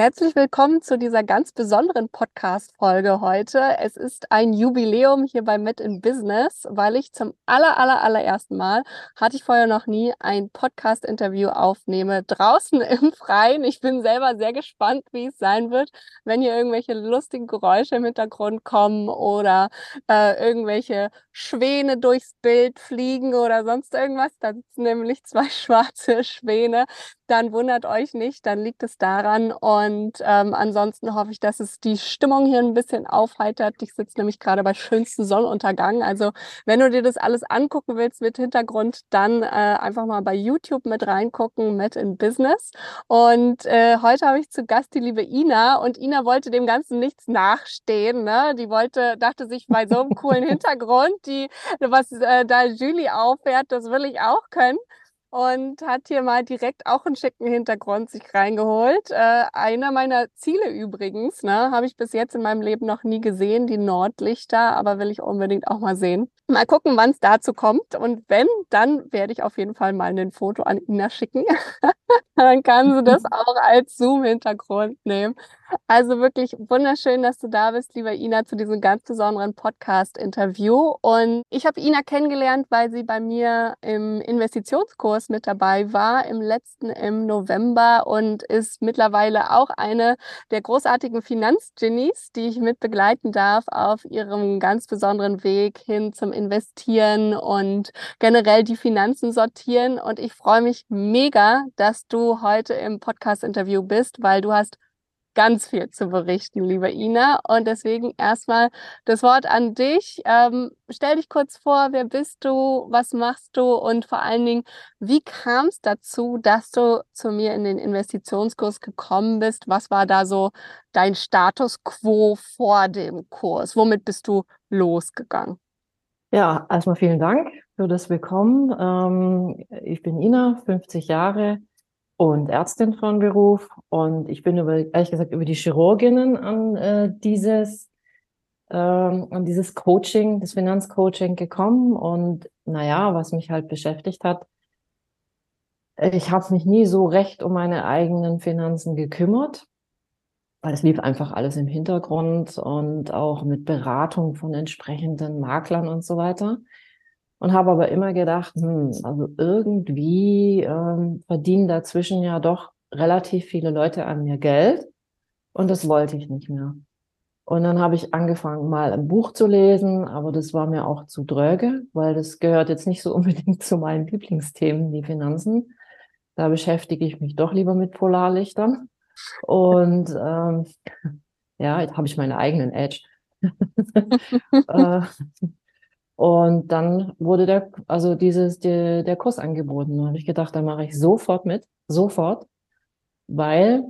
Herzlich willkommen zu dieser ganz besonderen Podcast-Folge heute. Es ist ein Jubiläum hier bei Met in Business, weil ich zum aller, aller, allerersten Mal, hatte ich vorher noch nie, ein Podcast-Interview aufnehme draußen im Freien. Ich bin selber sehr gespannt, wie es sein wird, wenn hier irgendwelche lustigen Geräusche im Hintergrund kommen oder äh, irgendwelche Schwäne durchs Bild fliegen oder sonst irgendwas. Da sitzen nämlich zwei schwarze Schwäne. Dann wundert euch nicht, dann liegt es daran. Und ähm, ansonsten hoffe ich, dass es die Stimmung hier ein bisschen aufheitert. Ich sitze nämlich gerade bei schönstem Sonnenuntergang. Also wenn du dir das alles angucken willst mit Hintergrund, dann äh, einfach mal bei YouTube mit reingucken, mit in Business. Und äh, heute habe ich zu Gast die liebe Ina. Und Ina wollte dem Ganzen nichts nachstehen. Ne? Die wollte, dachte sich bei so einem coolen Hintergrund, die, was äh, da Julie auffährt, das will ich auch können und hat hier mal direkt auch einen schicken Hintergrund sich reingeholt. Äh, einer meiner Ziele übrigens, ne, habe ich bis jetzt in meinem Leben noch nie gesehen, die Nordlichter, aber will ich unbedingt auch mal sehen. Mal gucken, wann es dazu kommt. Und wenn, dann werde ich auf jeden Fall mal ein Foto an Ina schicken. dann kann sie das auch als Zoom-Hintergrund nehmen. Also wirklich wunderschön, dass du da bist, lieber Ina, zu diesem ganz besonderen Podcast-Interview. Und ich habe Ina kennengelernt, weil sie bei mir im Investitionskurs mit dabei war, im letzten im November und ist mittlerweile auch eine der großartigen Finanzgenies, die ich mit begleiten darf auf ihrem ganz besonderen Weg hin zum investieren und generell die Finanzen sortieren. Und ich freue mich mega, dass du heute im Podcast-Interview bist, weil du hast ganz viel zu berichten, liebe Ina. Und deswegen erstmal das Wort an dich. Ähm, stell dich kurz vor, wer bist du, was machst du und vor allen Dingen, wie kam es dazu, dass du zu mir in den Investitionskurs gekommen bist? Was war da so dein Status quo vor dem Kurs? Womit bist du losgegangen? Ja, erstmal vielen Dank für das Willkommen. Ähm, ich bin Ina, 50 Jahre und Ärztin von Beruf und ich bin über, ehrlich gesagt über die Chirurginnen an äh, dieses ähm, an dieses Coaching, das Finanzcoaching gekommen und naja, was mich halt beschäftigt hat, ich habe mich nie so recht um meine eigenen Finanzen gekümmert weil es lief einfach alles im Hintergrund und auch mit Beratung von entsprechenden Maklern und so weiter. Und habe aber immer gedacht, hm, also irgendwie ähm, verdienen dazwischen ja doch relativ viele Leute an mir Geld und das wollte ich nicht mehr. Und dann habe ich angefangen, mal ein Buch zu lesen, aber das war mir auch zu dröge, weil das gehört jetzt nicht so unbedingt zu meinen Lieblingsthemen, die Finanzen. Da beschäftige ich mich doch lieber mit Polarlichtern. Und ähm, ja, jetzt habe ich meine eigenen Edge. äh, und dann wurde der, also dieses, der, der Kurs angeboten. Da habe ich gedacht, da mache ich sofort mit, sofort, weil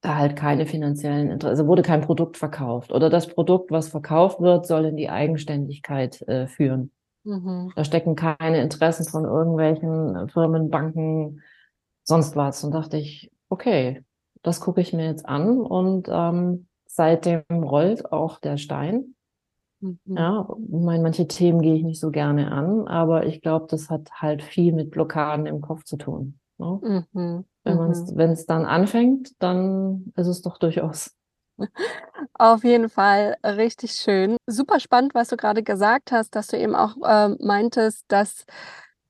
da halt keine finanziellen Interessen, also wurde kein Produkt verkauft. Oder das Produkt, was verkauft wird, soll in die Eigenständigkeit äh, führen. Mhm. Da stecken keine Interessen von irgendwelchen Firmen, Banken, sonst was. Und dachte ich, okay, das gucke ich mir jetzt an und ähm, seitdem rollt auch der Stein. Mhm. Ja, meine, manche Themen gehe ich nicht so gerne an, aber ich glaube, das hat halt viel mit Blockaden im Kopf zu tun. Ne? Mhm. Wenn mhm. es dann anfängt, dann ist es doch durchaus. Auf jeden Fall richtig schön. Super spannend, was du gerade gesagt hast, dass du eben auch äh, meintest, dass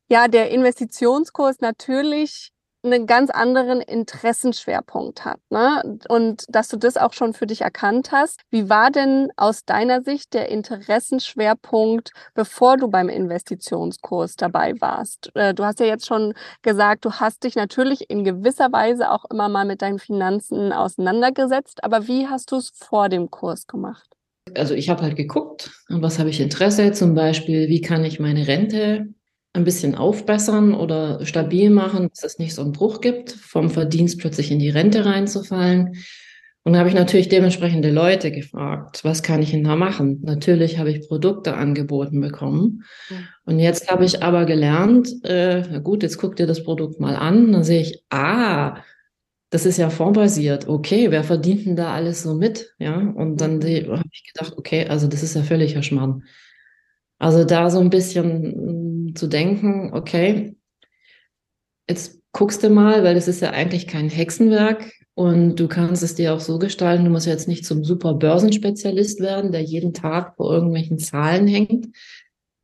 ja der Investitionskurs natürlich einen ganz anderen Interessenschwerpunkt hat. Ne? Und dass du das auch schon für dich erkannt hast. Wie war denn aus deiner Sicht der Interessenschwerpunkt, bevor du beim Investitionskurs dabei warst? Äh, du hast ja jetzt schon gesagt, du hast dich natürlich in gewisser Weise auch immer mal mit deinen Finanzen auseinandergesetzt. Aber wie hast du es vor dem Kurs gemacht? Also ich habe halt geguckt, was habe ich Interesse, zum Beispiel, wie kann ich meine Rente ein bisschen aufbessern oder stabil machen, dass es nicht so einen Bruch gibt, vom Verdienst plötzlich in die Rente reinzufallen. Und da habe ich natürlich dementsprechende Leute gefragt, was kann ich denn da machen? Natürlich habe ich Produkte angeboten bekommen. Und jetzt habe ich aber gelernt, äh, na gut, jetzt guck dir das Produkt mal an. Dann sehe ich, ah, das ist ja fondbasiert. Okay, wer verdient denn da alles so mit? Ja, und dann habe ich gedacht, okay, also das ist ja völliger Schmarrn. Also da so ein bisschen zu denken, okay, jetzt guckst du mal, weil das ist ja eigentlich kein Hexenwerk, Und du kannst es dir auch so gestalten, du musst jetzt nicht zum super Börsenspezialist werden, der jeden Tag vor irgendwelchen Zahlen hängt.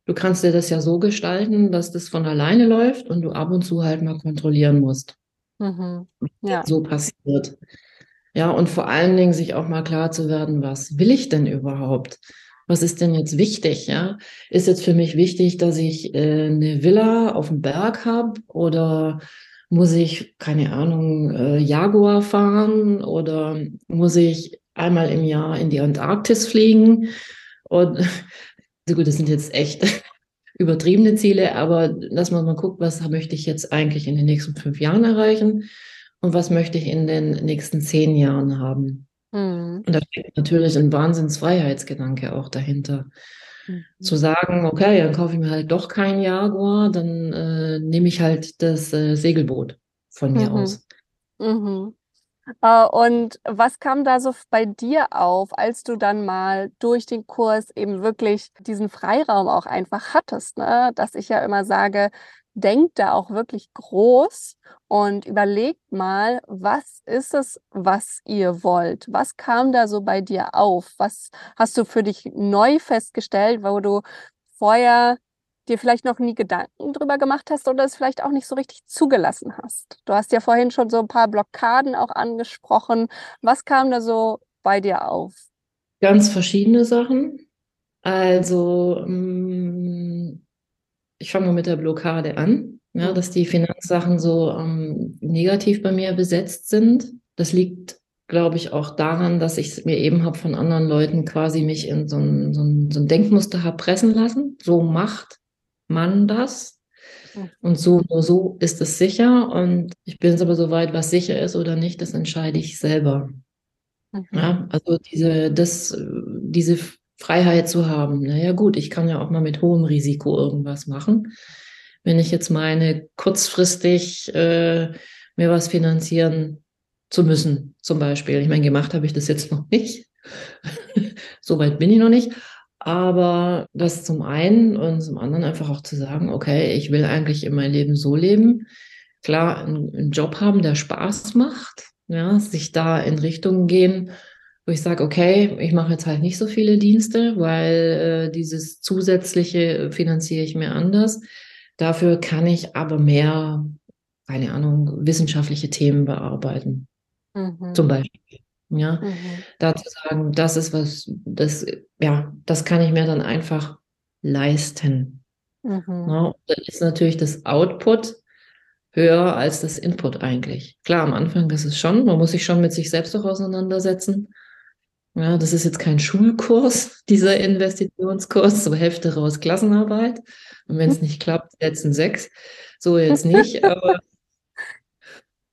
Du kannst dir das ja so gestalten, dass das von alleine läuft und du ab und zu halt mal kontrollieren musst. Mhm. Ja. So passiert. Ja, und vor allen Dingen sich auch mal klar zu werden, was will ich denn überhaupt? Was ist denn jetzt wichtig? Ja, ist jetzt für mich wichtig, dass ich äh, eine Villa auf dem Berg habe oder muss ich, keine Ahnung, äh, Jaguar fahren oder muss ich einmal im Jahr in die Antarktis fliegen? Und so gut, das sind jetzt echt übertriebene Ziele, aber dass man mal guckt, was möchte ich jetzt eigentlich in den nächsten fünf Jahren erreichen und was möchte ich in den nächsten zehn Jahren haben. Mhm. Und da steht natürlich ein Wahnsinnsfreiheitsgedanke auch dahinter. Mhm. Zu sagen, okay, dann kaufe ich mir halt doch kein Jaguar, dann äh, nehme ich halt das äh, Segelboot von mir mhm. aus. Mhm. Äh, und was kam da so bei dir auf, als du dann mal durch den Kurs eben wirklich diesen Freiraum auch einfach hattest, ne? Dass ich ja immer sage, denkt da auch wirklich groß und überlegt mal, was ist es, was ihr wollt? Was kam da so bei dir auf? Was hast du für dich neu festgestellt, wo du vorher dir vielleicht noch nie Gedanken drüber gemacht hast oder es vielleicht auch nicht so richtig zugelassen hast? Du hast ja vorhin schon so ein paar Blockaden auch angesprochen. Was kam da so bei dir auf? Ganz verschiedene Sachen. Also, mm, ich fange mal mit der Blockade an, ja, dass die Finanzsachen so ähm, negativ bei mir besetzt sind. Das liegt, glaube ich, auch daran, dass ich es mir eben habe von anderen Leuten quasi mich in so ein, so ein, so ein Denkmuster habe pressen lassen. So macht man das. Und so, nur so ist es sicher. Und ich bin es aber so weit, was sicher ist oder nicht, das entscheide ich selber. Mhm. Ja, also diese, das, diese Freiheit zu haben. Naja, gut, ich kann ja auch mal mit hohem Risiko irgendwas machen. Wenn ich jetzt meine, kurzfristig äh, mir was finanzieren zu müssen, zum Beispiel. Ich meine, gemacht habe ich das jetzt noch nicht. so weit bin ich noch nicht. Aber das zum einen und zum anderen einfach auch zu sagen, okay, ich will eigentlich in mein Leben so leben. Klar, einen, einen Job haben, der Spaß macht, ja, sich da in Richtungen gehen, wo ich sage, okay, ich mache jetzt halt nicht so viele Dienste, weil äh, dieses zusätzliche finanziere ich mir anders. Dafür kann ich aber mehr, keine Ahnung, wissenschaftliche Themen bearbeiten. Mhm. Zum Beispiel. Ja, mhm. da zu sagen, das ist was, das, ja, das kann ich mir dann einfach leisten. Mhm. Ja, dann ist natürlich das Output höher als das Input eigentlich. Klar, am Anfang ist es schon, man muss sich schon mit sich selbst auch auseinandersetzen. Ja, das ist jetzt kein Schulkurs, dieser Investitionskurs, so Hälfte raus Klassenarbeit. Und wenn es nicht klappt, setzen sechs. So jetzt nicht, aber,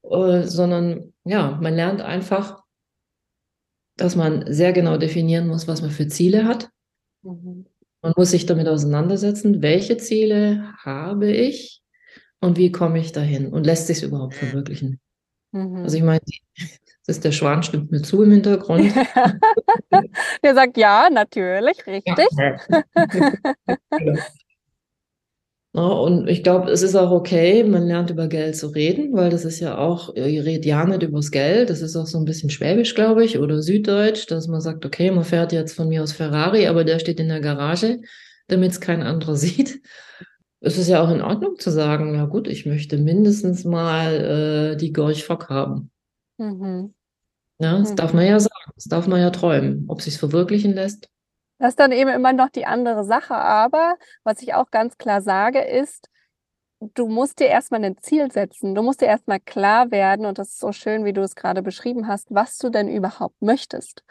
äh, sondern ja, man lernt einfach, dass man sehr genau definieren muss, was man für Ziele hat. Mhm. Man muss sich damit auseinandersetzen, welche Ziele habe ich und wie komme ich dahin und lässt sich es überhaupt verwirklichen. Mhm. Also ich meine, ist der Schwan stimmt mir zu im Hintergrund. der sagt ja, natürlich, richtig. Ja. Ja, und ich glaube, es ist auch okay, man lernt über Geld zu reden, weil das ist ja auch, ihr redet ja nicht übers Geld, das ist auch so ein bisschen schwäbisch, glaube ich, oder süddeutsch, dass man sagt, okay, man fährt jetzt von mir aus Ferrari, aber der steht in der Garage, damit es kein anderer sieht. Es ist ja auch in Ordnung zu sagen, ja gut, ich möchte mindestens mal äh, die Gorch Fock haben. Mhm. Ja, das mhm. darf man ja sagen, das darf man ja träumen. Ob sich verwirklichen lässt, das ist dann eben immer noch die andere Sache. Aber was ich auch ganz klar sage, ist, du musst dir erstmal ein Ziel setzen. Du musst dir erstmal klar werden, und das ist so schön, wie du es gerade beschrieben hast, was du denn überhaupt möchtest.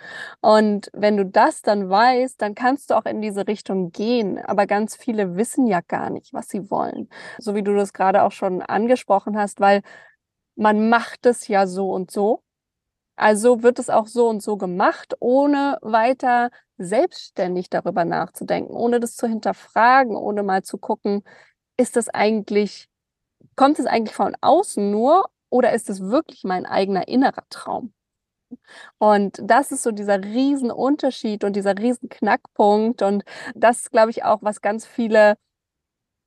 Und wenn du das dann weißt, dann kannst du auch in diese Richtung gehen. Aber ganz viele wissen ja gar nicht, was sie wollen. So wie du das gerade auch schon angesprochen hast, weil man macht es ja so und so. Also wird es auch so und so gemacht, ohne weiter selbstständig darüber nachzudenken, ohne das zu hinterfragen, ohne mal zu gucken, ist das eigentlich, kommt es eigentlich von außen nur oder ist es wirklich mein eigener innerer Traum? Und das ist so dieser Riesenunterschied und dieser Riesenknackpunkt. Und das ist, glaube ich, auch, was ganz viele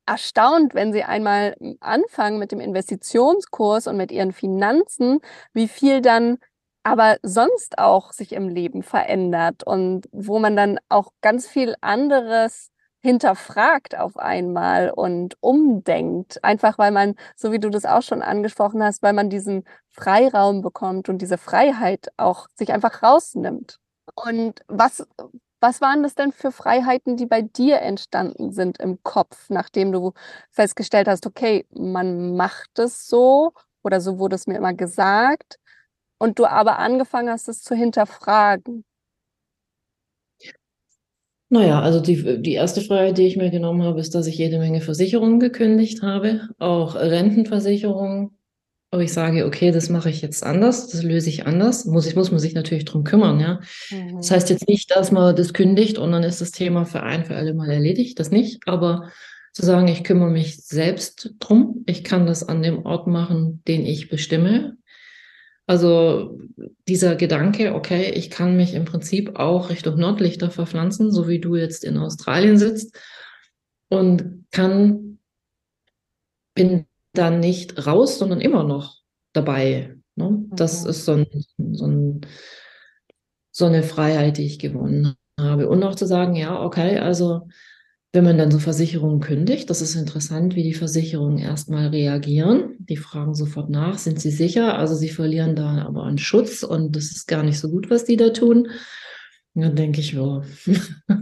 erstaunt, wenn sie einmal anfangen mit dem Investitionskurs und mit ihren Finanzen, wie viel dann aber sonst auch sich im Leben verändert und wo man dann auch ganz viel anderes hinterfragt auf einmal und umdenkt. Einfach weil man, so wie du das auch schon angesprochen hast, weil man diesen Freiraum bekommt und diese Freiheit auch sich einfach rausnimmt. Und was, was waren das denn für Freiheiten, die bei dir entstanden sind im Kopf, nachdem du festgestellt hast, okay, man macht es so oder so wurde es mir immer gesagt und du aber angefangen hast, es zu hinterfragen? Naja, also die, die erste Freiheit, die ich mir genommen habe, ist, dass ich jede Menge Versicherungen gekündigt habe, auch Rentenversicherungen. Aber ich sage, okay, das mache ich jetzt anders, das löse ich anders. Muss, ich, muss man sich natürlich drum kümmern, ja. Mhm. Das heißt jetzt nicht, dass man das kündigt und dann ist das Thema für ein für alle Mal erledigt, das nicht. Aber zu sagen, ich kümmere mich selbst drum, ich kann das an dem Ort machen, den ich bestimme, also dieser Gedanke, okay, ich kann mich im Prinzip auch Richtung Nordlichter verpflanzen, so wie du jetzt in Australien sitzt und kann, bin dann nicht raus, sondern immer noch dabei. Ne? Das mhm. ist so, ein, so, ein, so eine Freiheit, die ich gewonnen habe. Und auch zu sagen, ja, okay, also wenn man dann so Versicherungen kündigt, das ist interessant, wie die Versicherungen erstmal reagieren. Die fragen sofort nach, sind sie sicher? Also sie verlieren da aber einen Schutz und das ist gar nicht so gut, was die da tun. Und dann denke ich, ja.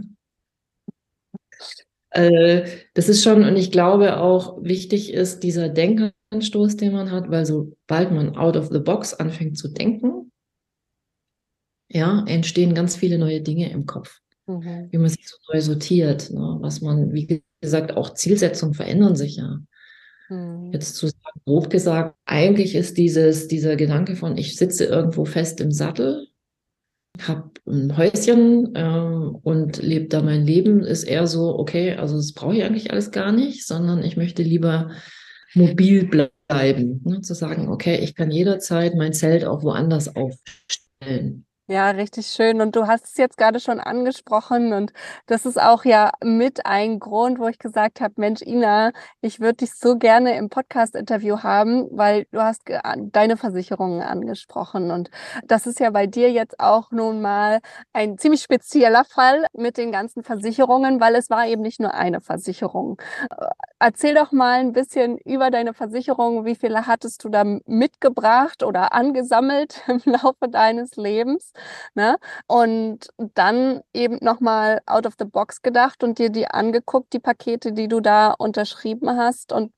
äh, das ist schon, und ich glaube auch wichtig ist dieser Denkanstoß, den man hat, weil sobald man out of the box anfängt zu denken, ja, entstehen ganz viele neue Dinge im Kopf mhm. wie man sich so neu sortiert, ne? was man, wie gesagt, auch Zielsetzungen verändern sich ja. Mhm. Jetzt zu sagen, grob gesagt, eigentlich ist dieses, dieser Gedanke von, ich sitze irgendwo fest im Sattel, habe ein Häuschen ähm, und lebe da mein Leben, ist eher so, okay, also das brauche ich eigentlich alles gar nicht, sondern ich möchte lieber mobil bleiben. Ne? Zu sagen, okay, ich kann jederzeit mein Zelt auch woanders aufstellen. Ja, richtig schön. Und du hast es jetzt gerade schon angesprochen und das ist auch ja mit ein Grund, wo ich gesagt habe, Mensch, Ina, ich würde dich so gerne im Podcast-Interview haben, weil du hast deine Versicherungen angesprochen und das ist ja bei dir jetzt auch nun mal ein ziemlich spezieller Fall mit den ganzen Versicherungen, weil es war eben nicht nur eine Versicherung. Erzähl doch mal ein bisschen über deine Versicherung. Wie viele hattest du da mitgebracht oder angesammelt im Laufe deines Lebens? Ne? Und dann eben nochmal out of the box gedacht und dir die angeguckt, die Pakete, die du da unterschrieben hast. Und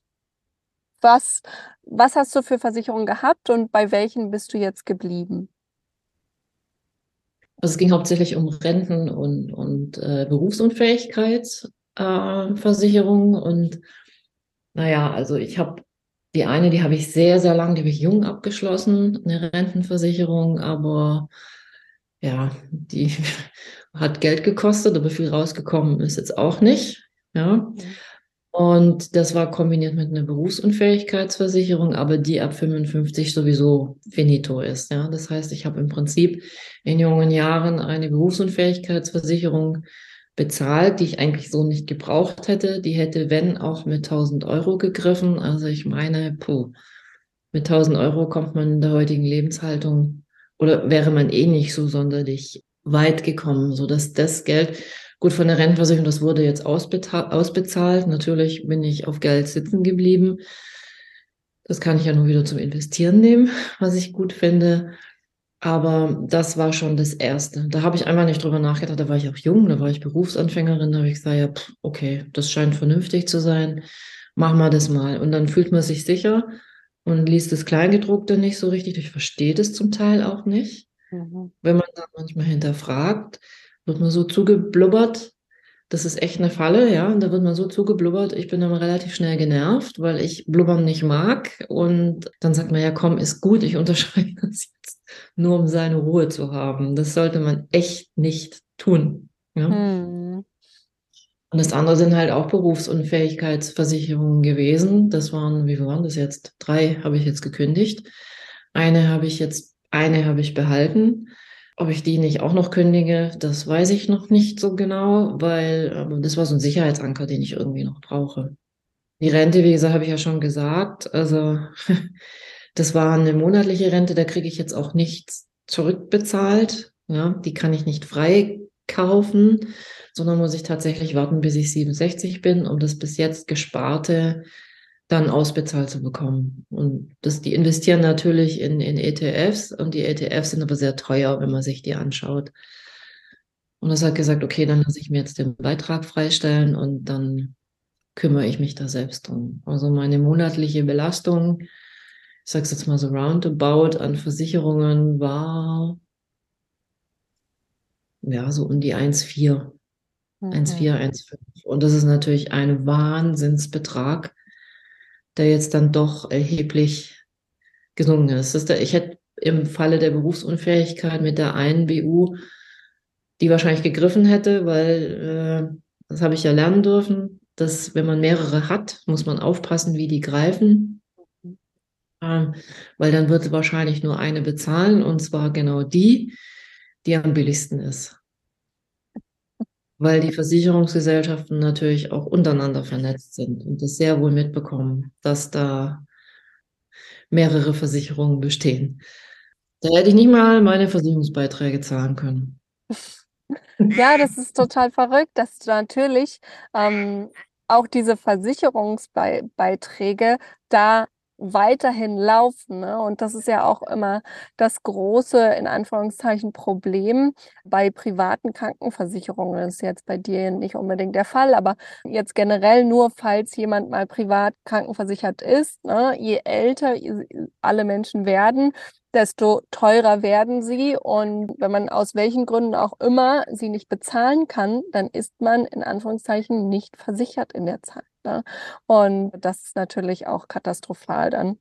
was, was hast du für Versicherungen gehabt und bei welchen bist du jetzt geblieben? Also es ging hauptsächlich um Renten und, und äh, Berufsunfähigkeitsversicherung. Äh, und naja, also ich habe die eine, die habe ich sehr, sehr lang, die habe ich jung abgeschlossen, eine Rentenversicherung, aber ja, die hat Geld gekostet, aber viel rausgekommen ist jetzt auch nicht. Ja. Und das war kombiniert mit einer Berufsunfähigkeitsversicherung, aber die ab 55 sowieso finito ist. Ja. Das heißt, ich habe im Prinzip in jungen Jahren eine Berufsunfähigkeitsversicherung bezahlt, die ich eigentlich so nicht gebraucht hätte. Die hätte, wenn, auch mit 1000 Euro gegriffen. Also ich meine, puh, mit 1000 Euro kommt man in der heutigen Lebenshaltung oder wäre man eh nicht so sonderlich weit gekommen, so dass das Geld, gut von der Rentenversicherung, das wurde jetzt ausbezahlt. Natürlich bin ich auf Geld sitzen geblieben. Das kann ich ja nur wieder zum Investieren nehmen, was ich gut finde. Aber das war schon das Erste. Da habe ich einfach nicht drüber nachgedacht. Da war ich auch jung, da war ich Berufsanfängerin. Da habe ich gesagt, ja, pff, okay, das scheint vernünftig zu sein. Mach mal das mal. Und dann fühlt man sich sicher und liest das Kleingedruckte nicht so richtig. Ich verstehe das zum Teil auch nicht. Mhm. Wenn man dann manchmal hinterfragt, wird man so zugeblubbert. Das ist echt eine Falle, ja. Und da wird man so zugeblubbert. Ich bin dann relativ schnell genervt, weil ich blubbern nicht mag. Und dann sagt man, ja, komm, ist gut, ich unterschreibe das nur, um seine Ruhe zu haben. Das sollte man echt nicht tun. Ja? Mhm. Und das andere sind halt auch Berufsunfähigkeitsversicherungen gewesen. Das waren, wie waren das jetzt? Drei habe ich jetzt gekündigt. Eine habe ich jetzt, eine habe ich behalten. Ob ich die nicht auch noch kündige, das weiß ich noch nicht so genau, weil das war so ein Sicherheitsanker, den ich irgendwie noch brauche. Die Rente, wie gesagt, habe ich ja schon gesagt. Also das war eine monatliche Rente, da kriege ich jetzt auch nichts zurückbezahlt. Ja, die kann ich nicht frei kaufen, sondern muss ich tatsächlich warten, bis ich 67 bin, um das bis jetzt Gesparte dann ausbezahlt zu bekommen. Und das, die investieren natürlich in, in ETFs und die ETFs sind aber sehr teuer, wenn man sich die anschaut. Und das hat gesagt, okay, dann lasse ich mir jetzt den Beitrag freistellen und dann kümmere ich mich da selbst drum. Also meine monatliche Belastung, ich sage es jetzt mal so roundabout an Versicherungen war ja so um die 1,4. Mhm. 1,4, 1,5. Und das ist natürlich ein Wahnsinnsbetrag, der jetzt dann doch erheblich gesunken ist. ist der, ich hätte im Falle der Berufsunfähigkeit mit der einen BU die wahrscheinlich gegriffen hätte, weil äh, das habe ich ja lernen dürfen, dass wenn man mehrere hat, muss man aufpassen, wie die greifen. Weil dann wird wahrscheinlich nur eine bezahlen und zwar genau die, die am billigsten ist. Weil die Versicherungsgesellschaften natürlich auch untereinander vernetzt sind und das sehr wohl mitbekommen, dass da mehrere Versicherungen bestehen. Da hätte ich nicht mal meine Versicherungsbeiträge zahlen können. Ja, das ist total verrückt, dass du natürlich ähm, auch diese Versicherungsbeiträge da weiterhin laufen. Ne? Und das ist ja auch immer das große, in Anführungszeichen, Problem bei privaten Krankenversicherungen. Das ist jetzt bei dir nicht unbedingt der Fall, aber jetzt generell nur, falls jemand mal privat krankenversichert ist, ne? je älter alle Menschen werden, desto teurer werden sie. Und wenn man aus welchen Gründen auch immer sie nicht bezahlen kann, dann ist man in Anführungszeichen nicht versichert in der Zeit. Ne? Und das ist natürlich auch katastrophal dann.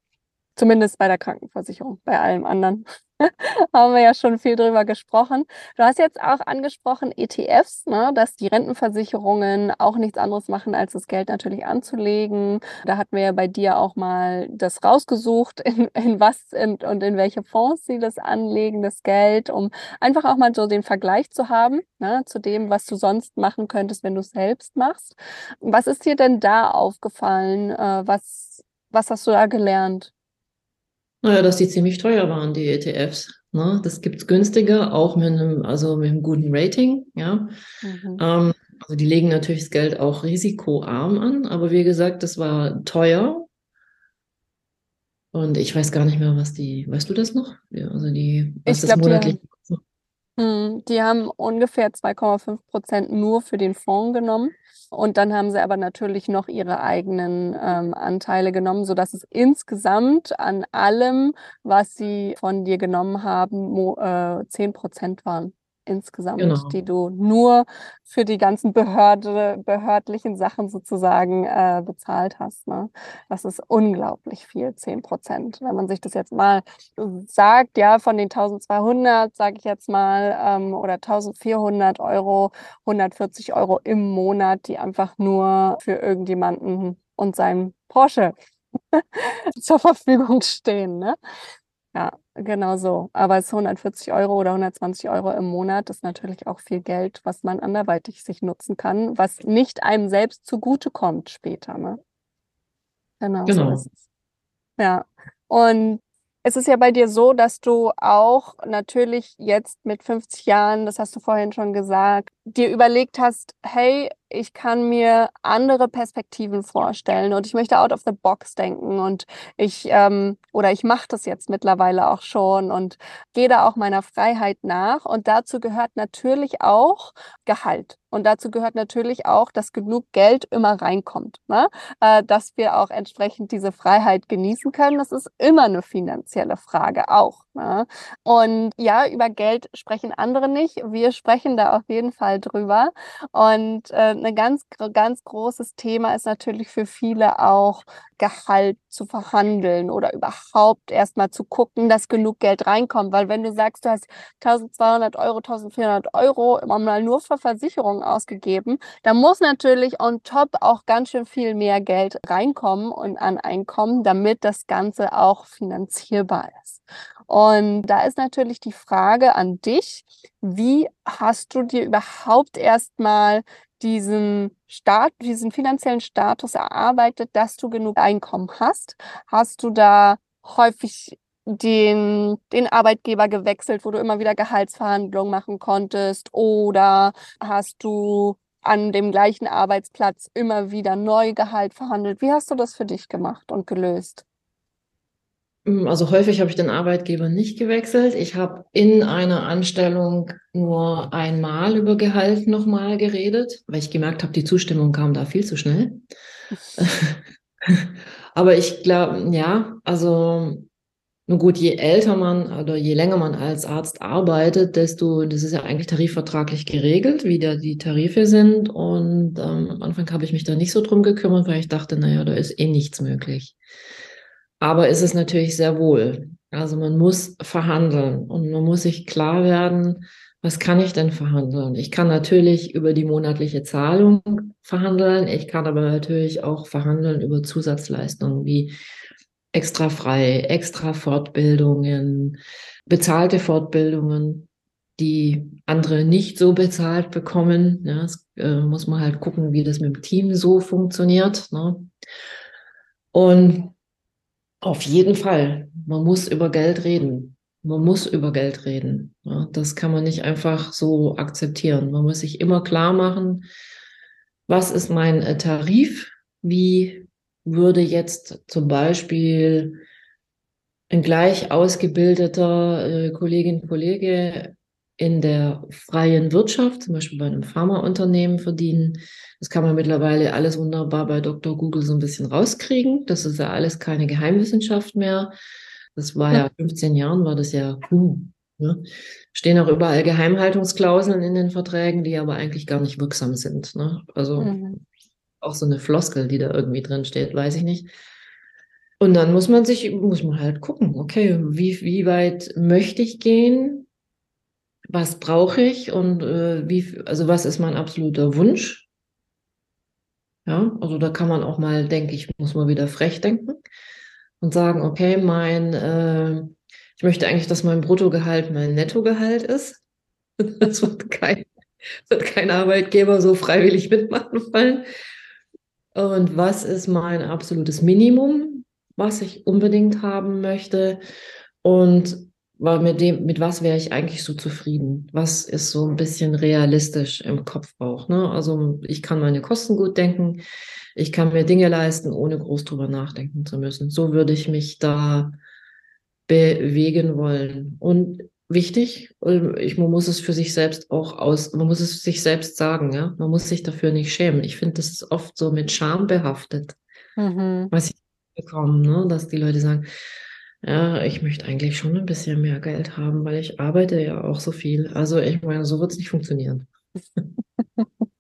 Zumindest bei der Krankenversicherung. Bei allem anderen haben wir ja schon viel drüber gesprochen. Du hast jetzt auch angesprochen ETFs, ne, dass die Rentenversicherungen auch nichts anderes machen, als das Geld natürlich anzulegen. Da hatten wir ja bei dir auch mal das rausgesucht, in, in was in, und in welche Fonds sie das anlegen, das Geld, um einfach auch mal so den Vergleich zu haben ne, zu dem, was du sonst machen könntest, wenn du es selbst machst. Was ist dir denn da aufgefallen? Äh, was, was hast du da gelernt? Naja, dass die ziemlich teuer waren, die ETFs. Ne? Das gibt's günstiger, auch mit einem, also mit einem guten Rating, ja. Mhm. Ähm, also die legen natürlich das Geld auch risikoarm an, aber wie gesagt, das war teuer. Und ich weiß gar nicht mehr, was die, weißt du das noch? Ja, also die, was ich das glaub, monatlich. Die haben, hm, die haben ungefähr 2,5 Prozent nur für den Fonds genommen. Und dann haben sie aber natürlich noch ihre eigenen ähm, Anteile genommen, sodass es insgesamt an allem, was sie von dir genommen haben, äh, 10 Prozent waren insgesamt, genau. die du nur für die ganzen Behörde, behördlichen Sachen sozusagen äh, bezahlt hast. Ne? Das ist unglaublich viel, 10 Prozent. Wenn man sich das jetzt mal sagt, ja, von den 1200, sage ich jetzt mal, ähm, oder 1400 Euro, 140 Euro im Monat, die einfach nur für irgendjemanden und seinem Porsche zur Verfügung stehen. Ne? Ja, genau so. Aber es ist 140 Euro oder 120 Euro im Monat ist natürlich auch viel Geld, was man anderweitig sich nutzen kann, was nicht einem selbst zugutekommt später. Ne? Genau, genau. so ist es. Ja. Und es ist ja bei dir so, dass du auch natürlich jetzt mit 50 Jahren, das hast du vorhin schon gesagt, dir überlegt hast, hey, ich kann mir andere Perspektiven vorstellen und ich möchte out of the box denken und ich ähm, oder ich mache das jetzt mittlerweile auch schon und gehe da auch meiner Freiheit nach und dazu gehört natürlich auch Gehalt und dazu gehört natürlich auch, dass genug Geld immer reinkommt, ne? äh, dass wir auch entsprechend diese Freiheit genießen können. Das ist immer eine finanzielle Frage auch. Ne? Und ja, über Geld sprechen andere nicht. Wir sprechen da auf jeden Fall drüber und äh, ein ganz, ganz großes Thema ist natürlich für viele auch Gehalt zu verhandeln oder überhaupt erstmal zu gucken, dass genug Geld reinkommt. Weil wenn du sagst, du hast 1200 Euro, 1400 Euro immer mal nur für Versicherungen ausgegeben, dann muss natürlich on top auch ganz schön viel mehr Geld reinkommen und an Einkommen, damit das Ganze auch finanzierbar ist. Und da ist natürlich die Frage an dich, wie hast du dir überhaupt erstmal diesen Start, diesen finanziellen Status erarbeitet, dass du genug Einkommen hast? Hast du da häufig den, den Arbeitgeber gewechselt, wo du immer wieder Gehaltsverhandlungen machen konntest? Oder hast du an dem gleichen Arbeitsplatz immer wieder neu Gehalt verhandelt? Wie hast du das für dich gemacht und gelöst? Hm, also häufig habe ich den Arbeitgeber nicht gewechselt. Ich habe in einer Anstellung nur einmal über Gehalt nochmal geredet, weil ich gemerkt habe, die Zustimmung kam da viel zu schnell. Aber ich glaube, ja, also nun gut, je älter man oder je länger man als Arzt arbeitet, desto, das ist ja eigentlich tarifvertraglich geregelt, wie da die Tarife sind. Und ähm, am Anfang habe ich mich da nicht so drum gekümmert, weil ich dachte, naja, da ist eh nichts möglich. Aber ist es natürlich sehr wohl. Also man muss verhandeln und man muss sich klar werden, was kann ich denn verhandeln? Ich kann natürlich über die monatliche Zahlung verhandeln. Ich kann aber natürlich auch verhandeln über Zusatzleistungen wie extra frei, extra Fortbildungen, bezahlte Fortbildungen, die andere nicht so bezahlt bekommen. Ja, das äh, muss man halt gucken, wie das mit dem Team so funktioniert. Ne? Und auf jeden Fall, man muss über Geld reden. Man muss über Geld reden. Ja, das kann man nicht einfach so akzeptieren. Man muss sich immer klar machen, was ist mein äh, Tarif? Wie würde jetzt zum Beispiel ein gleich ausgebildeter äh, Kollegin, Kollege in der freien Wirtschaft, zum Beispiel bei einem Pharmaunternehmen verdienen. Das kann man mittlerweile alles wunderbar bei Dr. Google so ein bisschen rauskriegen. Das ist ja alles keine Geheimwissenschaft mehr. Das war ja 15 Jahren, war das ja, uh, ne? stehen auch überall Geheimhaltungsklauseln in den Verträgen, die aber eigentlich gar nicht wirksam sind. Ne? Also mhm. auch so eine Floskel, die da irgendwie drin steht, weiß ich nicht. Und dann muss man sich, muss man halt gucken, okay, wie, wie weit möchte ich gehen? Was brauche ich und äh, wie, also was ist mein absoluter Wunsch? Ja, also da kann man auch mal, denke ich, muss man wieder frech denken und sagen, okay, mein, äh, ich möchte eigentlich, dass mein Bruttogehalt mein Nettogehalt ist. Das wird kein, wird kein Arbeitgeber so freiwillig mitmachen wollen. Und was ist mein absolutes Minimum, was ich unbedingt haben möchte? Und mit dem, mit was wäre ich eigentlich so zufrieden? Was ist so ein bisschen realistisch im Kopf auch? Ne? Also ich kann meine Kosten gut denken. Ich kann mir Dinge leisten, ohne groß drüber nachdenken zu müssen. So würde ich mich da bewegen wollen. Und wichtig, ich, man muss es für sich selbst auch aus, man muss es sich selbst sagen, ja. Man muss sich dafür nicht schämen. Ich finde, das ist oft so mit Scham behaftet, mhm. was ich bekomme, ne? dass die Leute sagen, ja, ich möchte eigentlich schon ein bisschen mehr Geld haben, weil ich arbeite ja auch so viel. Also ich meine, so wird es nicht funktionieren.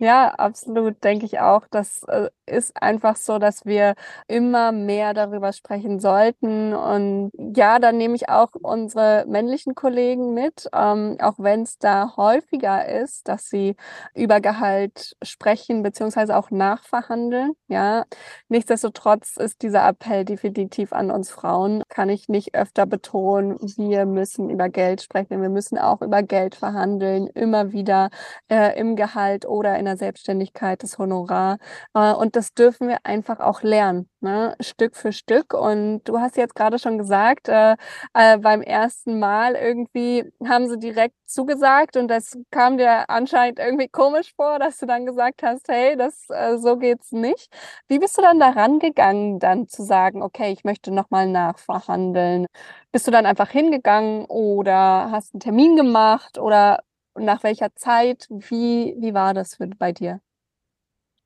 Ja, absolut, denke ich auch. Das äh, ist einfach so, dass wir immer mehr darüber sprechen sollten. Und ja, dann nehme ich auch unsere männlichen Kollegen mit, ähm, auch wenn es da häufiger ist, dass sie über Gehalt sprechen, beziehungsweise auch nachverhandeln. Ja, nichtsdestotrotz ist dieser Appell definitiv an uns Frauen, kann ich nicht öfter betonen. Wir müssen über Geld sprechen. Wir müssen auch über Geld verhandeln, immer wieder äh, im Gehalt oder in der Selbstständigkeit, das Honorar. Äh, und das dürfen wir einfach auch lernen, ne? Stück für Stück. Und du hast jetzt gerade schon gesagt, äh, äh, beim ersten Mal irgendwie haben sie direkt zugesagt und das kam dir anscheinend irgendwie komisch vor, dass du dann gesagt hast, hey, das äh, so geht's nicht. Wie bist du dann daran gegangen, dann zu sagen, okay, ich möchte nochmal nachverhandeln? Bist du dann einfach hingegangen oder hast einen Termin gemacht oder und nach welcher Zeit? Wie, wie war das für, bei dir?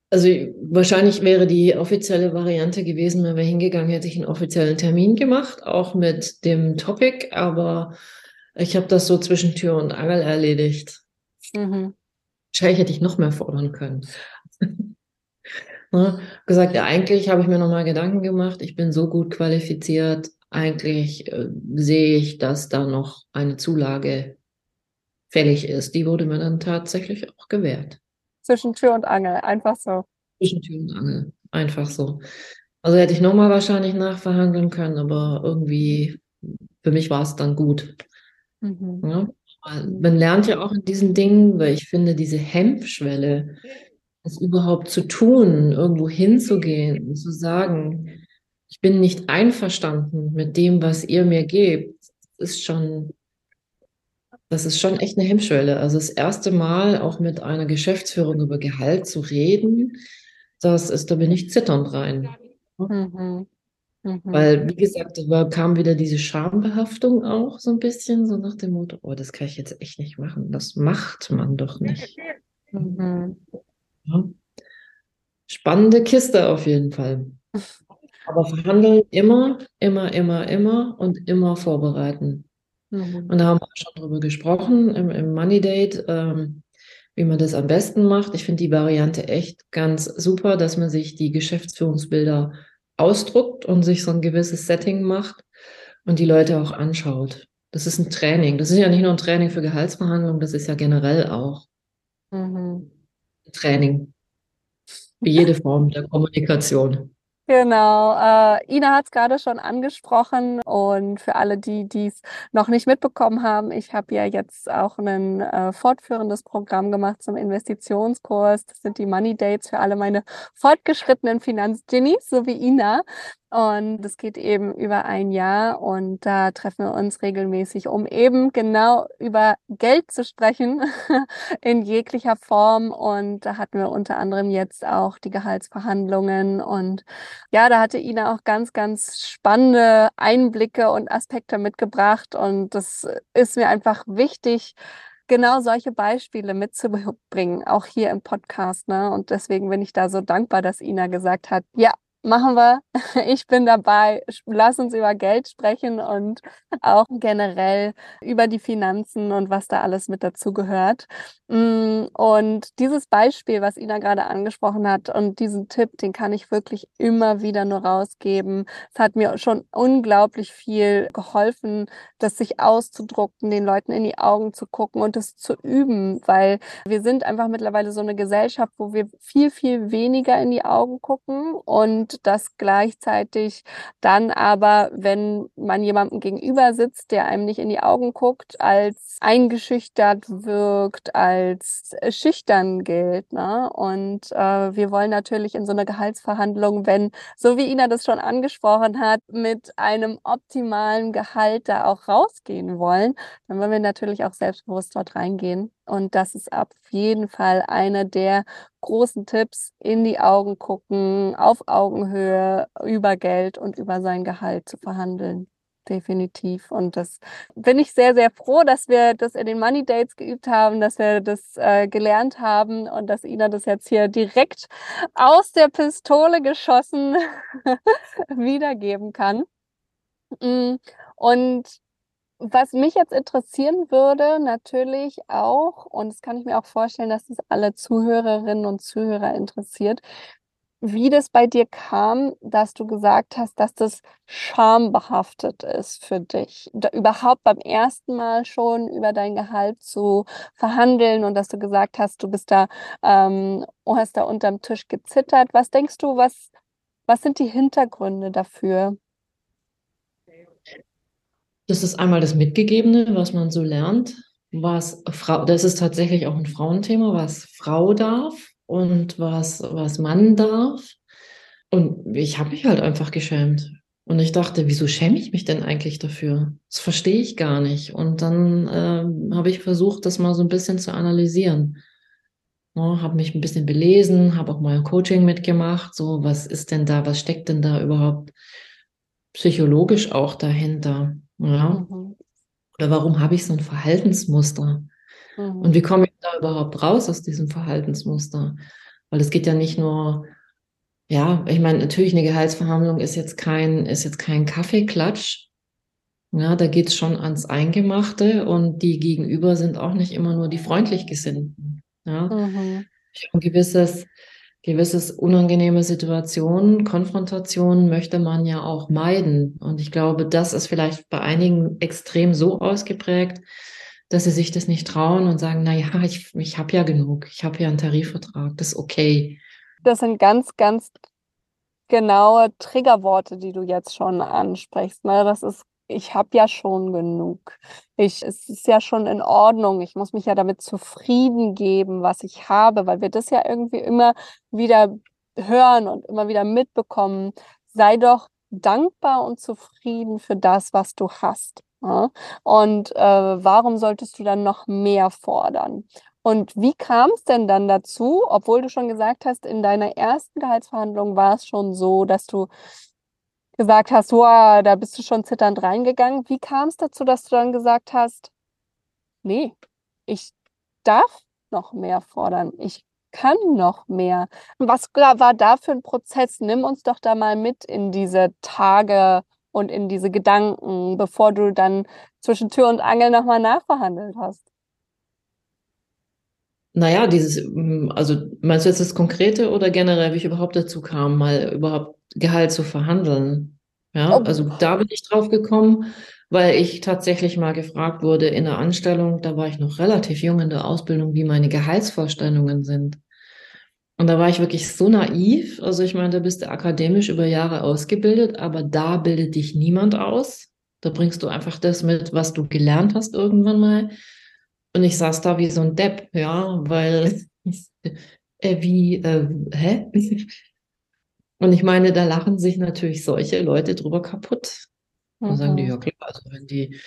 Also wahrscheinlich wäre die offizielle Variante gewesen, wenn wir hingegangen, hätte ich einen offiziellen Termin gemacht, auch mit dem Topic, aber ich habe das so zwischen Tür und Angel erledigt. Mhm. Wahrscheinlich hätte ich noch mehr fordern können. ne? Gesagt, ja, eigentlich habe ich mir nochmal Gedanken gemacht, ich bin so gut qualifiziert, eigentlich äh, sehe ich, dass da noch eine Zulage fällig ist. Die wurde mir dann tatsächlich auch gewährt. Zwischen Tür und Angel, einfach so. Zwischen Tür und Angel, einfach so. Also hätte ich nochmal wahrscheinlich nachverhandeln können, aber irgendwie, für mich war es dann gut. Mhm. Ja? Man lernt ja auch in diesen Dingen, weil ich finde, diese Hemmschwelle, es überhaupt zu tun, irgendwo hinzugehen und zu sagen, ich bin nicht einverstanden mit dem, was ihr mir gebt, ist schon, das ist schon echt eine Hemmschwelle. Also das erste Mal auch mit einer Geschäftsführung über Gehalt zu reden, das ist, da bin ich zitternd rein. Mhm. Mhm. Weil, wie gesagt, da kam wieder diese Schambehaftung auch so ein bisschen, so nach dem Motto, oh, das kann ich jetzt echt nicht machen. Das macht man doch nicht. Mhm. Ja. Spannende Kiste auf jeden Fall. Aber verhandeln immer, immer, immer, immer und immer vorbereiten. Mhm. Und da haben wir schon drüber gesprochen im, im Money Date, ähm, wie man das am besten macht. Ich finde die Variante echt ganz super, dass man sich die Geschäftsführungsbilder ausdruckt und sich so ein gewisses Setting macht und die Leute auch anschaut. Das ist ein Training. Das ist ja nicht nur ein Training für Gehaltsverhandlungen, das ist ja generell auch mhm. Training. Wie jede Form der Kommunikation. Genau, äh, Ina hat es gerade schon angesprochen und für alle, die dies noch nicht mitbekommen haben, ich habe ja jetzt auch ein äh, fortführendes Programm gemacht zum Investitionskurs. Das sind die Money Dates für alle meine fortgeschrittenen Finanzgenies, so wie Ina. Und das geht eben über ein Jahr und da treffen wir uns regelmäßig, um eben genau über Geld zu sprechen in jeglicher Form. Und da hatten wir unter anderem jetzt auch die Gehaltsverhandlungen. Und ja, da hatte Ina auch ganz, ganz spannende Einblicke und Aspekte mitgebracht. Und das ist mir einfach wichtig, genau solche Beispiele mitzubringen, auch hier im Podcast. Ne? Und deswegen bin ich da so dankbar, dass Ina gesagt hat, ja, machen wir. Ich bin dabei. Lass uns über Geld sprechen und auch generell über die Finanzen und was da alles mit dazu gehört. Mm, und dieses Beispiel, was Ina gerade angesprochen hat und diesen Tipp, den kann ich wirklich immer wieder nur rausgeben. Es hat mir schon unglaublich viel geholfen, das sich auszudrucken, den Leuten in die Augen zu gucken und es zu üben, weil wir sind einfach mittlerweile so eine Gesellschaft, wo wir viel, viel weniger in die Augen gucken und das gleichzeitig dann aber, wenn man jemandem gegenüber sitzt, der einem nicht in die Augen guckt, als eingeschüchtert wirkt, als schüchtern gilt. Ne? Und äh, wir wollen natürlich in so einer Gehaltsverhandlung, wenn, so wie Ina das schon angesprochen hat, mit einem optimalen Gehalt da auch rausgehen wollen, dann wollen wir natürlich auch selbstbewusst dort reingehen. Und das ist auf jeden Fall einer der großen Tipps, in die Augen gucken, auf Augenhöhe, über Geld und über sein Gehalt zu verhandeln. Definitiv. Und das bin ich sehr, sehr froh, dass wir das in den Money Dates geübt haben, dass wir das äh, gelernt haben und dass Ina das jetzt hier direkt aus der Pistole geschossen wiedergeben kann. Mm, und was mich jetzt interessieren würde, natürlich auch, und das kann ich mir auch vorstellen, dass es alle Zuhörerinnen und Zuhörer interessiert, wie das bei dir kam, dass du gesagt hast, dass das schambehaftet ist für dich, überhaupt beim ersten Mal schon über dein Gehalt zu verhandeln und dass du gesagt hast, du bist da, ähm, hast da unterm Tisch gezittert. Was denkst du, was, was sind die Hintergründe dafür? Das ist einmal das Mitgegebene, was man so lernt, was Frau, das ist tatsächlich auch ein Frauenthema, was Frau darf und was, was Mann darf. Und ich habe mich halt einfach geschämt. Und ich dachte, wieso schäme ich mich denn eigentlich dafür? Das verstehe ich gar nicht. Und dann äh, habe ich versucht, das mal so ein bisschen zu analysieren. Ja, habe mich ein bisschen belesen, habe auch mal ein Coaching mitgemacht. So, was ist denn da, was steckt denn da überhaupt psychologisch auch dahinter? Ja. Mhm. Oder warum habe ich so ein Verhaltensmuster? Mhm. Und wie komme ich da überhaupt raus aus diesem Verhaltensmuster? Weil es geht ja nicht nur, ja, ich meine, natürlich eine Gehaltsverhandlung ist jetzt kein, ist jetzt kein Kaffeeklatsch. Ja, da geht es schon ans Eingemachte und die Gegenüber sind auch nicht immer nur die freundlich Gesinnten. Ja. Mhm. Ein gewisses, gewisses unangenehme Situationen, Konfrontationen möchte man ja auch meiden. Und ich glaube, das ist vielleicht bei einigen extrem so ausgeprägt, dass sie sich das nicht trauen und sagen, na ja, ich, ich habe ja genug, ich habe ja einen Tarifvertrag, das ist okay. Das sind ganz, ganz genaue Triggerworte, die du jetzt schon ansprichst. Ne? Das ist ich habe ja schon genug. Ich, es ist ja schon in Ordnung. Ich muss mich ja damit zufrieden geben, was ich habe, weil wir das ja irgendwie immer wieder hören und immer wieder mitbekommen. Sei doch dankbar und zufrieden für das, was du hast. Und äh, warum solltest du dann noch mehr fordern? Und wie kam es denn dann dazu, obwohl du schon gesagt hast, in deiner ersten Gehaltsverhandlung war es schon so, dass du gesagt hast, wow, da bist du schon zitternd reingegangen. Wie kam es dazu, dass du dann gesagt hast, nee, ich darf noch mehr fordern, ich kann noch mehr. Was war da für ein Prozess? Nimm uns doch da mal mit in diese Tage und in diese Gedanken, bevor du dann zwischen Tür und Angel nochmal nachverhandelt hast. Naja, dieses, mm, also meinst du jetzt das Konkrete oder generell, wie ich überhaupt dazu kam, mal überhaupt Gehalt zu verhandeln? Ja, oh. also da bin ich drauf gekommen, weil ich tatsächlich mal gefragt wurde in der Anstellung, da war ich noch relativ jung in der Ausbildung, wie meine Gehaltsvorstellungen sind. Und da war ich wirklich so naiv. Also ich meine, da bist du akademisch über Jahre ausgebildet, aber da bildet dich niemand aus. Da bringst du einfach das mit, was du gelernt hast irgendwann mal. Und ich saß da wie so ein Depp, ja, weil, äh, wie, äh, hä? Und ich meine, da lachen sich natürlich solche Leute drüber kaputt. Und mhm. sagen die, ja klar, also wenn die,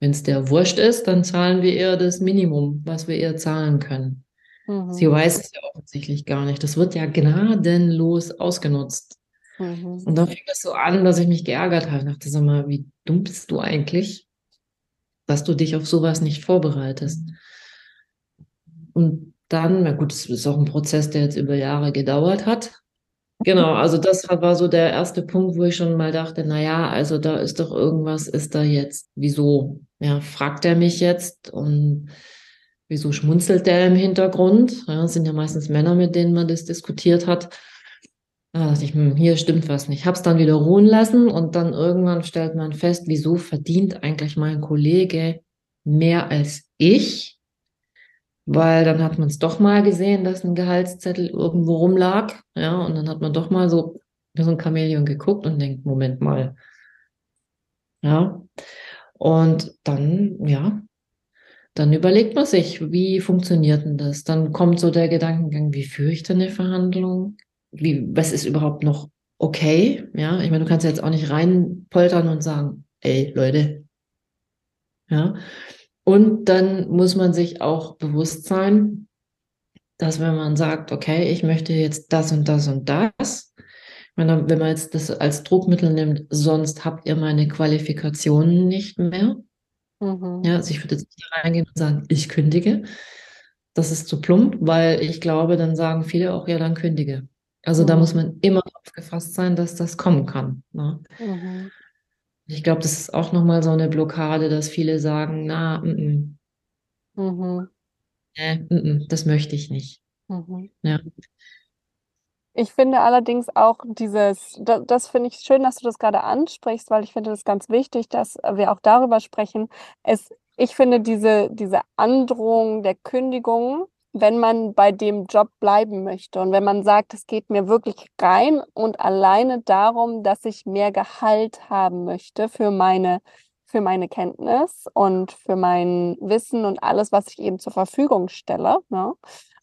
wenn es der wurscht ist, dann zahlen wir eher das Minimum, was wir eher zahlen können. Mhm. Sie weiß es ja offensichtlich gar nicht. Das wird ja gnadenlos ausgenutzt. Mhm. Und dann fing das so an, dass ich mich geärgert habe. Ich dachte, sag mal, wie dumm bist du eigentlich? Dass du dich auf sowas nicht vorbereitest. Und dann, na gut, es ist auch ein Prozess, der jetzt über Jahre gedauert hat. Genau, also das war so der erste Punkt, wo ich schon mal dachte, na ja, also da ist doch irgendwas, ist da jetzt, wieso? Ja, fragt er mich jetzt und wieso schmunzelt der im Hintergrund? Ja, das sind ja meistens Männer, mit denen man das diskutiert hat. Da dachte ich, hm, hier stimmt was nicht. Ich habe es dann wieder ruhen lassen und dann irgendwann stellt man fest, wieso verdient eigentlich mein Kollege mehr als ich? Weil dann hat man es doch mal gesehen, dass ein Gehaltszettel irgendwo rumlag. Ja, und dann hat man doch mal so so ein Chamäleon geguckt und denkt, Moment mal. Ja. Und dann, ja, dann überlegt man sich, wie funktioniert denn das? Dann kommt so der Gedankengang, wie führe ich denn eine Verhandlung? Wie, was ist überhaupt noch okay? Ja, ich meine, du kannst ja jetzt auch nicht reinpoltern und sagen, ey, Leute. Ja. Und dann muss man sich auch bewusst sein, dass wenn man sagt, okay, ich möchte jetzt das und das und das, wenn man jetzt das als Druckmittel nimmt, sonst habt ihr meine Qualifikationen nicht mehr. Mhm. Ja, also ich würde jetzt nicht reingehen und sagen, ich kündige. Das ist zu plump, weil ich glaube, dann sagen viele auch, ja, dann kündige. Also mhm. da muss man immer aufgefasst sein, dass das kommen kann. Ne? Mhm. Ich glaube, das ist auch nochmal so eine Blockade, dass viele sagen, na, m -m. Mhm. Äh, m das möchte ich nicht. Mhm. Ja. Ich finde allerdings auch dieses, das, das finde ich schön, dass du das gerade ansprichst, weil ich finde das ganz wichtig, dass wir auch darüber sprechen. Es, ich finde diese, diese Androhung der Kündigung wenn man bei dem Job bleiben möchte und wenn man sagt, es geht mir wirklich rein und alleine darum, dass ich mehr Gehalt haben möchte für meine für meine Kenntnis und für mein Wissen und alles, was ich eben zur Verfügung stelle, ne?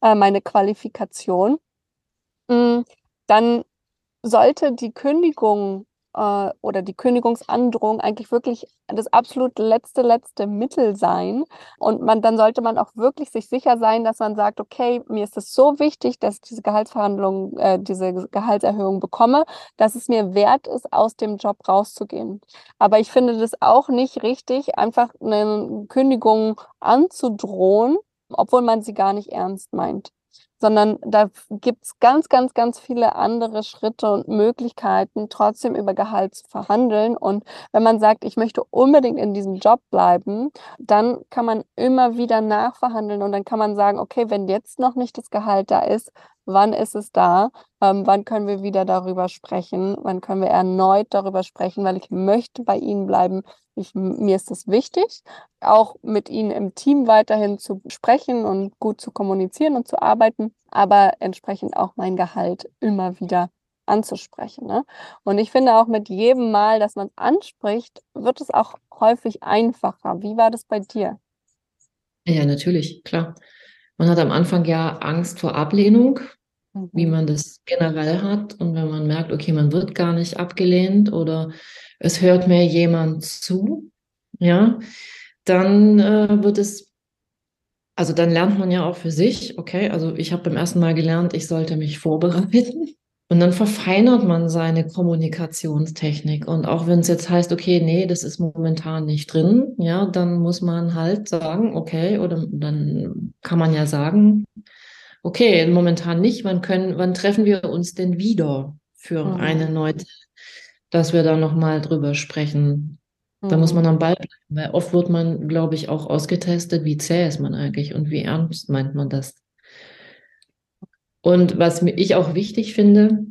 äh, meine Qualifikation, mm, dann sollte die Kündigung äh, oder die Kündigungsandrohung eigentlich wirklich das absolut letzte, letzte Mittel sein. Und man, dann sollte man auch wirklich sich sicher sein, dass man sagt, okay, mir ist es so wichtig, dass ich diese Gehaltsverhandlung, äh, diese Gehaltserhöhung bekomme, dass es mir wert ist, aus dem Job rauszugehen. Aber ich finde das auch nicht richtig, einfach eine Kündigung anzudrohen, obwohl man sie gar nicht ernst meint sondern da gibt es ganz, ganz, ganz viele andere Schritte und Möglichkeiten, trotzdem über Gehalt zu verhandeln. Und wenn man sagt, ich möchte unbedingt in diesem Job bleiben, dann kann man immer wieder nachverhandeln und dann kann man sagen, okay, wenn jetzt noch nicht das Gehalt da ist, wann ist es da? Ähm, wann können wir wieder darüber sprechen? Wann können wir erneut darüber sprechen? Weil ich möchte bei Ihnen bleiben. Ich, mir ist es wichtig, auch mit Ihnen im Team weiterhin zu sprechen und gut zu kommunizieren und zu arbeiten, aber entsprechend auch mein Gehalt immer wieder anzusprechen. Ne? Und ich finde auch mit jedem Mal, dass man anspricht, wird es auch häufig einfacher. Wie war das bei dir? Ja, natürlich, klar. Man hat am Anfang ja Angst vor Ablehnung. Mhm. wie man das generell hat. Und wenn man merkt, okay, man wird gar nicht abgelehnt oder es hört mir jemand zu, ja, dann äh, wird es, also dann lernt man ja auch für sich, okay, also ich habe beim ersten Mal gelernt, ich sollte mich vorbereiten. Und dann verfeinert man seine Kommunikationstechnik. Und auch wenn es jetzt heißt, okay, nee, das ist momentan nicht drin, ja, dann muss man halt sagen, okay, oder dann kann man ja sagen, okay, momentan nicht, wann können, wann treffen wir uns denn wieder für mhm. eine neue, dass wir da nochmal drüber sprechen. Da muss man mhm. am Ball bleiben, weil oft wird man, glaube ich, auch ausgetestet, wie zäh ist man eigentlich und wie ernst meint man das. Und was ich auch wichtig finde,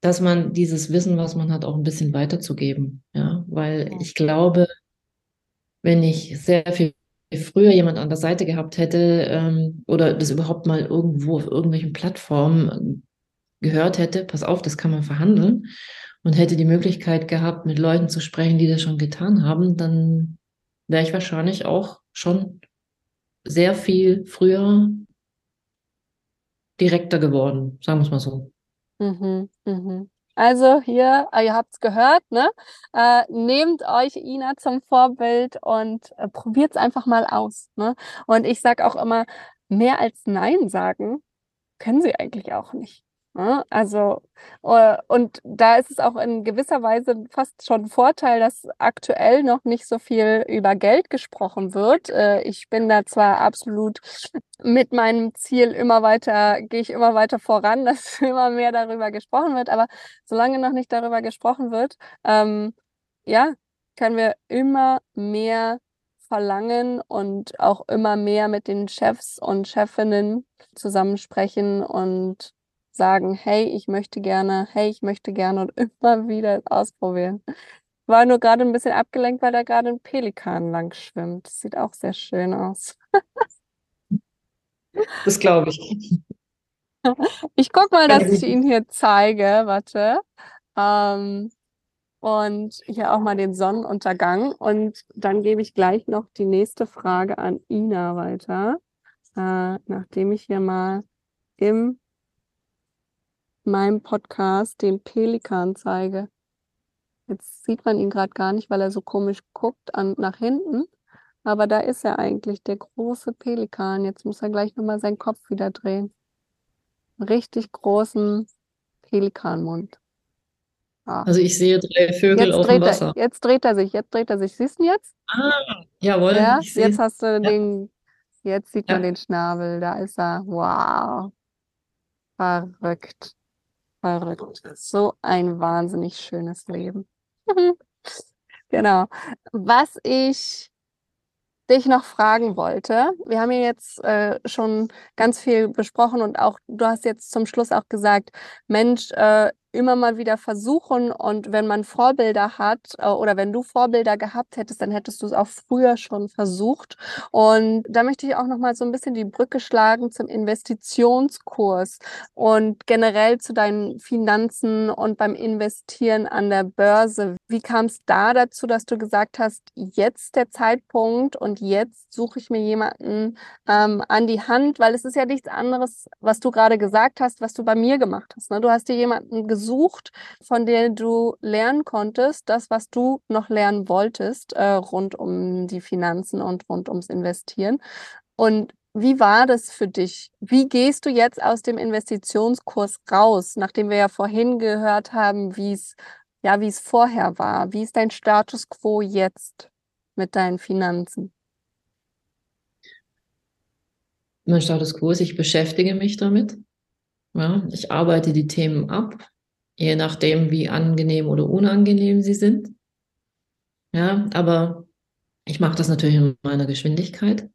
dass man dieses Wissen, was man hat, auch ein bisschen weiterzugeben. Ja, weil ich glaube, wenn ich sehr viel früher jemand an der Seite gehabt hätte ähm, oder das überhaupt mal irgendwo auf irgendwelchen Plattformen gehört hätte, pass auf, das kann man verhandeln und hätte die Möglichkeit gehabt, mit Leuten zu sprechen, die das schon getan haben, dann wäre ich wahrscheinlich auch schon sehr viel früher direkter geworden, sagen wir es mal so. Mhm, mhm. Also hier, äh, ihr habt es gehört, ne? Äh, nehmt euch Ina zum Vorbild und äh, probiert es einfach mal aus. Ne? Und ich sage auch immer, mehr als Nein sagen können sie eigentlich auch nicht. Ne? Also, äh, und da ist es auch in gewisser Weise fast schon ein Vorteil, dass aktuell noch nicht so viel über Geld gesprochen wird. Äh, ich bin da zwar absolut mit meinem Ziel immer weiter, gehe ich immer weiter voran, dass immer mehr darüber gesprochen wird, aber solange noch nicht darüber gesprochen wird, ähm, ja, können wir immer mehr verlangen und auch immer mehr mit den Chefs und Chefinnen zusammensprechen und sagen, hey, ich möchte gerne, hey, ich möchte gerne und immer wieder ausprobieren. War nur gerade ein bisschen abgelenkt, weil da gerade ein Pelikan lang schwimmt. Das sieht auch sehr schön aus. das glaube ich. Ich gucke mal, dass ich ihn hier zeige. Warte. Ähm, und hier auch mal den Sonnenuntergang. Und dann gebe ich gleich noch die nächste Frage an Ina weiter, äh, nachdem ich hier mal im meinem Podcast den Pelikan zeige. Jetzt sieht man ihn gerade gar nicht, weil er so komisch guckt an, nach hinten. Aber da ist er eigentlich, der große Pelikan. Jetzt muss er gleich nochmal seinen Kopf wieder drehen. richtig großen Pelikanmund. Ah. Also ich sehe drei Vögel jetzt auf dem Wasser. Er, jetzt dreht er sich, jetzt dreht er sich. Siehst du ihn jetzt? Ah, jawohl. Ja, jetzt hast du ja. den, jetzt sieht ja. man den Schnabel. Da ist er. Wow. Verrückt. Verrückt. So ein wahnsinnig schönes Leben. genau. Was ich dich noch fragen wollte, wir haben ja jetzt äh, schon ganz viel besprochen und auch du hast jetzt zum Schluss auch gesagt, Mensch, äh, immer mal wieder versuchen und wenn man Vorbilder hat äh, oder wenn du Vorbilder gehabt hättest, dann hättest du es auch früher schon versucht. Und da möchte ich auch noch mal so ein bisschen die Brücke schlagen zum Investitionskurs und generell zu deinen Finanzen und beim Investieren an der Börse. Wie kam es da dazu, dass du gesagt hast, jetzt der Zeitpunkt und jetzt suche ich mir jemanden ähm, an die Hand, weil es ist ja nichts anderes, was du gerade gesagt hast, was du bei mir gemacht hast. Ne? Du hast dir jemanden gesucht, gesucht, von denen du lernen konntest, das, was du noch lernen wolltest, äh, rund um die Finanzen und rund ums Investieren. Und wie war das für dich? Wie gehst du jetzt aus dem Investitionskurs raus, nachdem wir ja vorhin gehört haben, wie es ja, wie es vorher war? Wie ist dein Status quo jetzt mit deinen Finanzen? Mein Status quo ist, ich beschäftige mich damit. Ja, ich arbeite die Themen ab je nachdem, wie angenehm oder unangenehm sie sind. Ja, aber ich mache das natürlich in meiner Geschwindigkeit.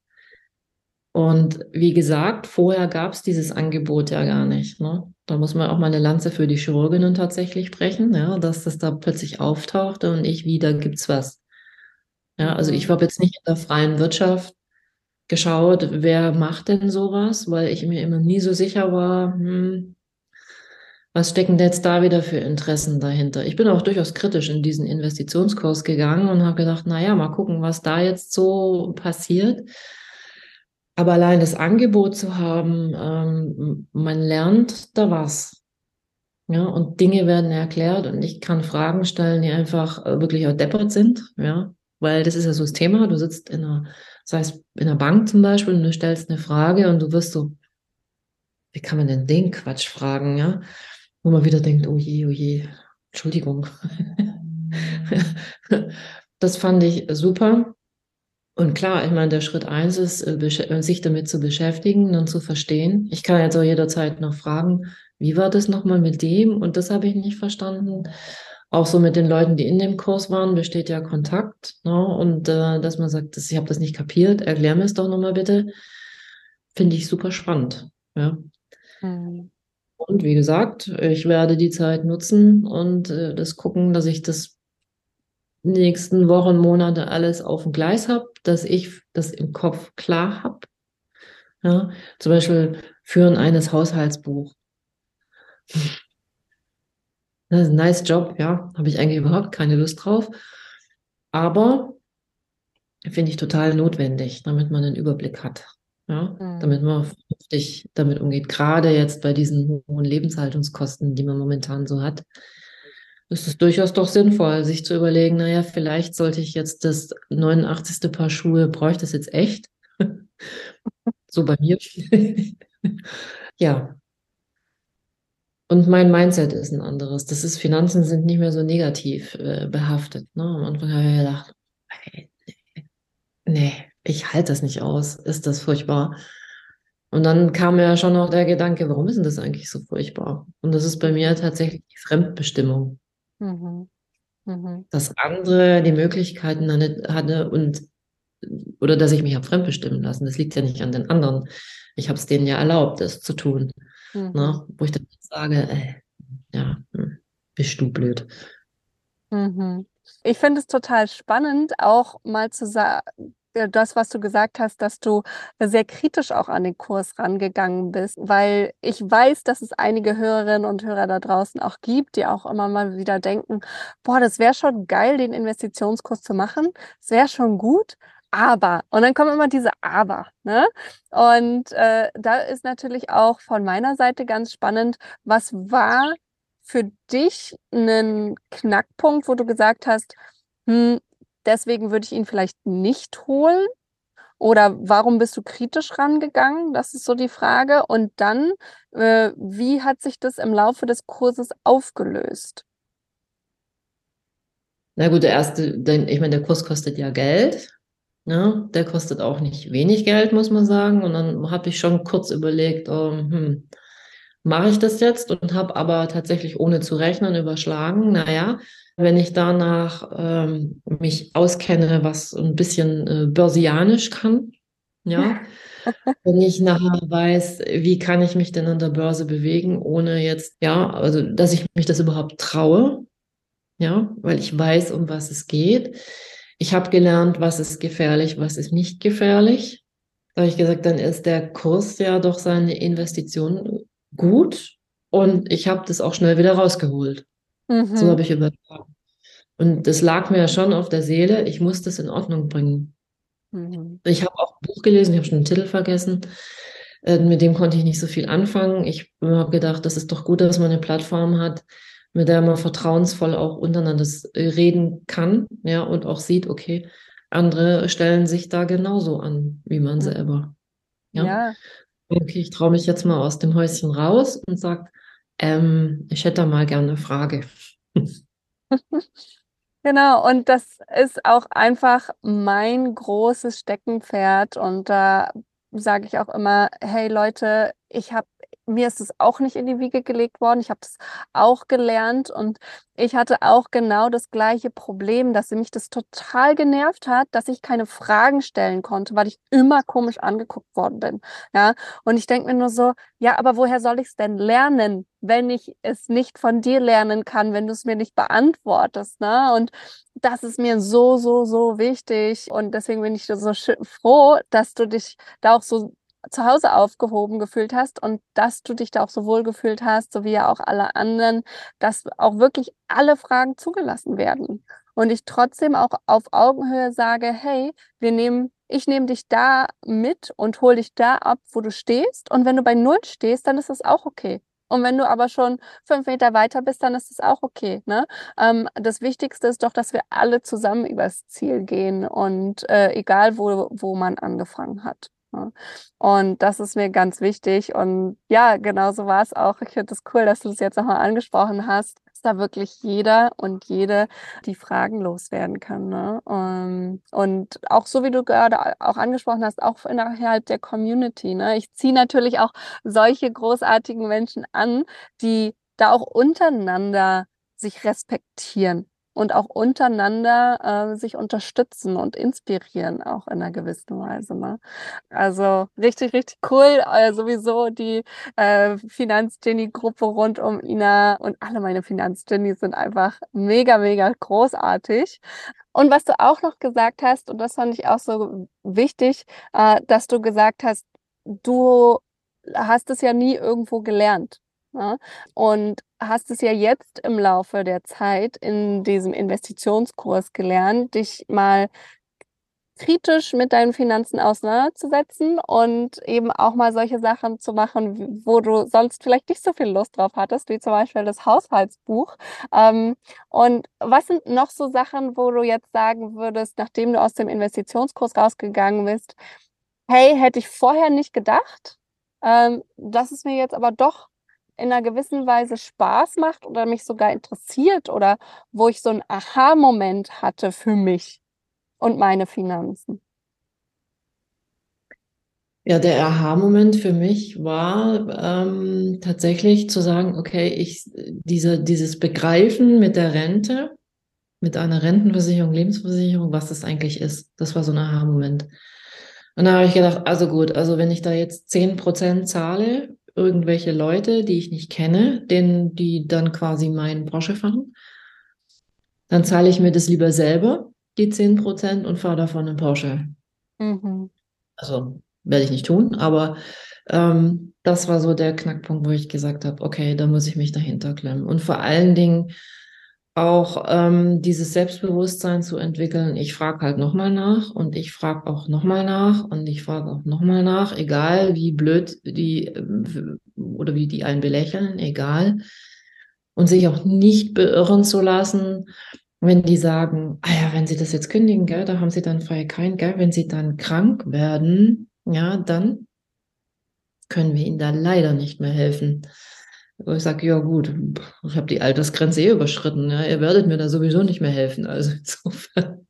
Und wie gesagt, vorher gab es dieses Angebot ja gar nicht. Ne? Da muss man auch mal eine Lanze für die Chirurginnen tatsächlich brechen, ja, dass das da plötzlich auftauchte und ich wieder gibt's was. Ja, also ich habe jetzt nicht in der freien Wirtschaft geschaut, wer macht denn sowas, weil ich mir immer nie so sicher war, hm, was stecken denn jetzt da wieder für Interessen dahinter? Ich bin auch durchaus kritisch in diesen Investitionskurs gegangen und habe gedacht, naja, mal gucken, was da jetzt so passiert. Aber allein das Angebot zu haben, ähm, man lernt da was. Ja, und Dinge werden erklärt und ich kann Fragen stellen, die einfach äh, wirklich auch deppert sind. Ja, weil das ist ja so das Thema. Du sitzt in einer, das heißt, in einer Bank zum Beispiel und du stellst eine Frage und du wirst so, wie kann man denn den Quatsch fragen? Ja, wo man wieder denkt, oh je, oh je, Entschuldigung. das fand ich super. Und klar, ich meine, der Schritt eins ist, äh, äh, sich damit zu beschäftigen und zu verstehen. Ich kann jetzt auch jederzeit noch fragen, wie war das nochmal mit dem? Und das habe ich nicht verstanden. Auch so mit den Leuten, die in dem Kurs waren, besteht ja Kontakt. Ne? Und äh, dass man sagt, ich habe das nicht kapiert, erklär mir es doch nochmal bitte. Finde ich super spannend. Ja. Mhm. Und wie gesagt, ich werde die Zeit nutzen und äh, das gucken, dass ich das nächsten Wochen, Monate alles auf dem Gleis habe, dass ich das im Kopf klar habe. Ja, zum Beispiel Führen eines Haushaltsbuch. Das ist ein nice Job, ja, habe ich eigentlich überhaupt keine Lust drauf. Aber finde ich total notwendig, damit man einen Überblick hat. Ja, mhm. damit man vernünftig damit umgeht. Gerade jetzt bei diesen hohen Lebenshaltungskosten, die man momentan so hat, ist es durchaus doch sinnvoll, sich zu überlegen, naja, vielleicht sollte ich jetzt das 89. Paar Schuhe, brauche ich das jetzt echt? so bei mir. ja. Und mein Mindset ist ein anderes. Das ist, Finanzen sind nicht mehr so negativ äh, behaftet. Ne? Am Anfang habe ich gedacht, nee, nee, ich halte das nicht aus. Ist das furchtbar? Und dann kam ja schon noch der Gedanke, warum ist denn das eigentlich so furchtbar? Und das ist bei mir tatsächlich die Fremdbestimmung. Mhm. Mhm. Dass andere die Möglichkeiten hatte und oder dass ich mich habe fremdbestimmen lassen. Das liegt ja nicht an den anderen. Ich habe es denen ja erlaubt, das zu tun. Mhm. Ne? Wo ich dann sage, ey, ja, hm, bist du blöd. Mhm. Ich finde es total spannend, auch mal zu sagen, das, was du gesagt hast, dass du sehr kritisch auch an den Kurs rangegangen bist, weil ich weiß, dass es einige Hörerinnen und Hörer da draußen auch gibt, die auch immer mal wieder denken, boah, das wäre schon geil, den Investitionskurs zu machen, das wäre schon gut, aber, und dann kommen immer diese Aber, ne? Und äh, da ist natürlich auch von meiner Seite ganz spannend, was war für dich ein Knackpunkt, wo du gesagt hast, hm, deswegen würde ich ihn vielleicht nicht holen? Oder warum bist du kritisch rangegangen? Das ist so die Frage. Und dann, äh, wie hat sich das im Laufe des Kurses aufgelöst? Na gut, der erste, ich meine, der Kurs kostet ja Geld. Ne? Der kostet auch nicht wenig Geld, muss man sagen. Und dann habe ich schon kurz überlegt, oh, hm, mache ich das jetzt? Und habe aber tatsächlich ohne zu rechnen überschlagen. Naja, wenn ich danach ähm, mich auskenne, was ein bisschen äh, börsianisch kann, ja, wenn ich nachher weiß, wie kann ich mich denn an der Börse bewegen, ohne jetzt, ja, also dass ich mich das überhaupt traue, ja, weil ich weiß, um was es geht. Ich habe gelernt, was ist gefährlich, was ist nicht gefährlich. Da habe ich gesagt, dann ist der Kurs ja doch seine Investition gut und ich habe das auch schnell wieder rausgeholt. Mhm. So habe ich überlegt. Und das lag mir ja schon auf der Seele, ich muss das in Ordnung bringen. Mhm. Ich habe auch ein Buch gelesen, ich habe schon den Titel vergessen. Äh, mit dem konnte ich nicht so viel anfangen. Ich habe gedacht, das ist doch gut, dass man eine Plattform hat, mit der man vertrauensvoll auch untereinander äh, reden kann, ja, und auch sieht, okay, andere stellen sich da genauso an, wie man selber. Ja. ja. Okay, ich traue mich jetzt mal aus dem Häuschen raus und sage, ähm, ich hätte da mal gerne eine Frage. Genau, und das ist auch einfach mein großes Steckenpferd. Und da sage ich auch immer, hey Leute, ich habe mir ist es auch nicht in die Wiege gelegt worden. Ich habe das auch gelernt und ich hatte auch genau das gleiche Problem, dass mich das total genervt hat, dass ich keine Fragen stellen konnte, weil ich immer komisch angeguckt worden bin. Ja, und ich denke mir nur so, ja, aber woher soll ich es denn lernen, wenn ich es nicht von dir lernen kann, wenn du es mir nicht beantwortest, ne? Und das ist mir so, so, so wichtig. Und deswegen bin ich so froh, dass du dich da auch so zu Hause aufgehoben gefühlt hast und dass du dich da auch so wohl gefühlt hast, so wie ja auch alle anderen, dass auch wirklich alle Fragen zugelassen werden. Und ich trotzdem auch auf Augenhöhe sage, hey, wir nehmen ich nehme dich da mit und hole dich da ab, wo du stehst. Und wenn du bei Null stehst, dann ist das auch okay. Und wenn du aber schon fünf Meter weiter bist, dann ist das auch okay. Ne? Ähm, das Wichtigste ist doch, dass wir alle zusammen übers Ziel gehen und äh, egal, wo, wo man angefangen hat. Ne? Und das ist mir ganz wichtig. Und ja, genau so war es auch. Ich finde es das cool, dass du das jetzt nochmal angesprochen hast da wirklich jeder und jede die Fragen loswerden kann. Ne? Ähm, und auch so wie du gerade auch angesprochen hast, auch innerhalb der Community. Ne? Ich ziehe natürlich auch solche großartigen Menschen an, die da auch untereinander sich respektieren und auch untereinander äh, sich unterstützen und inspirieren, auch in einer gewissen Weise. Ne? Also richtig, richtig cool. Äh, sowieso die äh, Finanzgenie-Gruppe rund um Ina und alle meine Finanzgenies sind einfach mega, mega großartig. Und was du auch noch gesagt hast, und das fand ich auch so wichtig, äh, dass du gesagt hast, du hast es ja nie irgendwo gelernt. Ja? Ne? Und hast es ja jetzt im Laufe der Zeit in diesem Investitionskurs gelernt, dich mal kritisch mit deinen Finanzen auseinanderzusetzen und eben auch mal solche Sachen zu machen, wo du sonst vielleicht nicht so viel Lust drauf hattest, wie zum Beispiel das Haushaltsbuch. Ähm, und was sind noch so Sachen, wo du jetzt sagen würdest, nachdem du aus dem Investitionskurs rausgegangen bist, hey, hätte ich vorher nicht gedacht, ähm, das ist mir jetzt aber doch in einer gewissen Weise Spaß macht oder mich sogar interessiert oder wo ich so einen Aha-Moment hatte für mich und meine Finanzen? Ja, der Aha-Moment für mich war ähm, tatsächlich zu sagen, okay, ich diese, dieses Begreifen mit der Rente, mit einer Rentenversicherung, Lebensversicherung, was das eigentlich ist. Das war so ein Aha-Moment. Und da habe ich gedacht, also gut, also wenn ich da jetzt zehn Prozent zahle irgendwelche Leute, die ich nicht kenne, denen, die dann quasi meinen Porsche fahren. Dann zahle ich mir das lieber selber, die 10 Prozent, und fahre davon einen Porsche. Mhm. Also werde ich nicht tun, aber ähm, das war so der Knackpunkt, wo ich gesagt habe, okay, da muss ich mich dahinter klemmen. Und vor allen Dingen auch ähm, dieses Selbstbewusstsein zu entwickeln. Ich frage halt nochmal nach und ich frage auch nochmal nach und ich frage auch nochmal nach, egal wie blöd die äh, oder wie die einen belächeln, egal. Und sich auch nicht beirren zu lassen, wenn die sagen, ah ja, wenn sie das jetzt kündigen, gell, da haben sie dann freie kein, gell, wenn sie dann krank werden, ja, dann können wir ihnen da leider nicht mehr helfen. Wo ich sage, ja gut, ich habe die Altersgrenze eh überschritten. Ja, ihr werdet mir da sowieso nicht mehr helfen. Also insofern,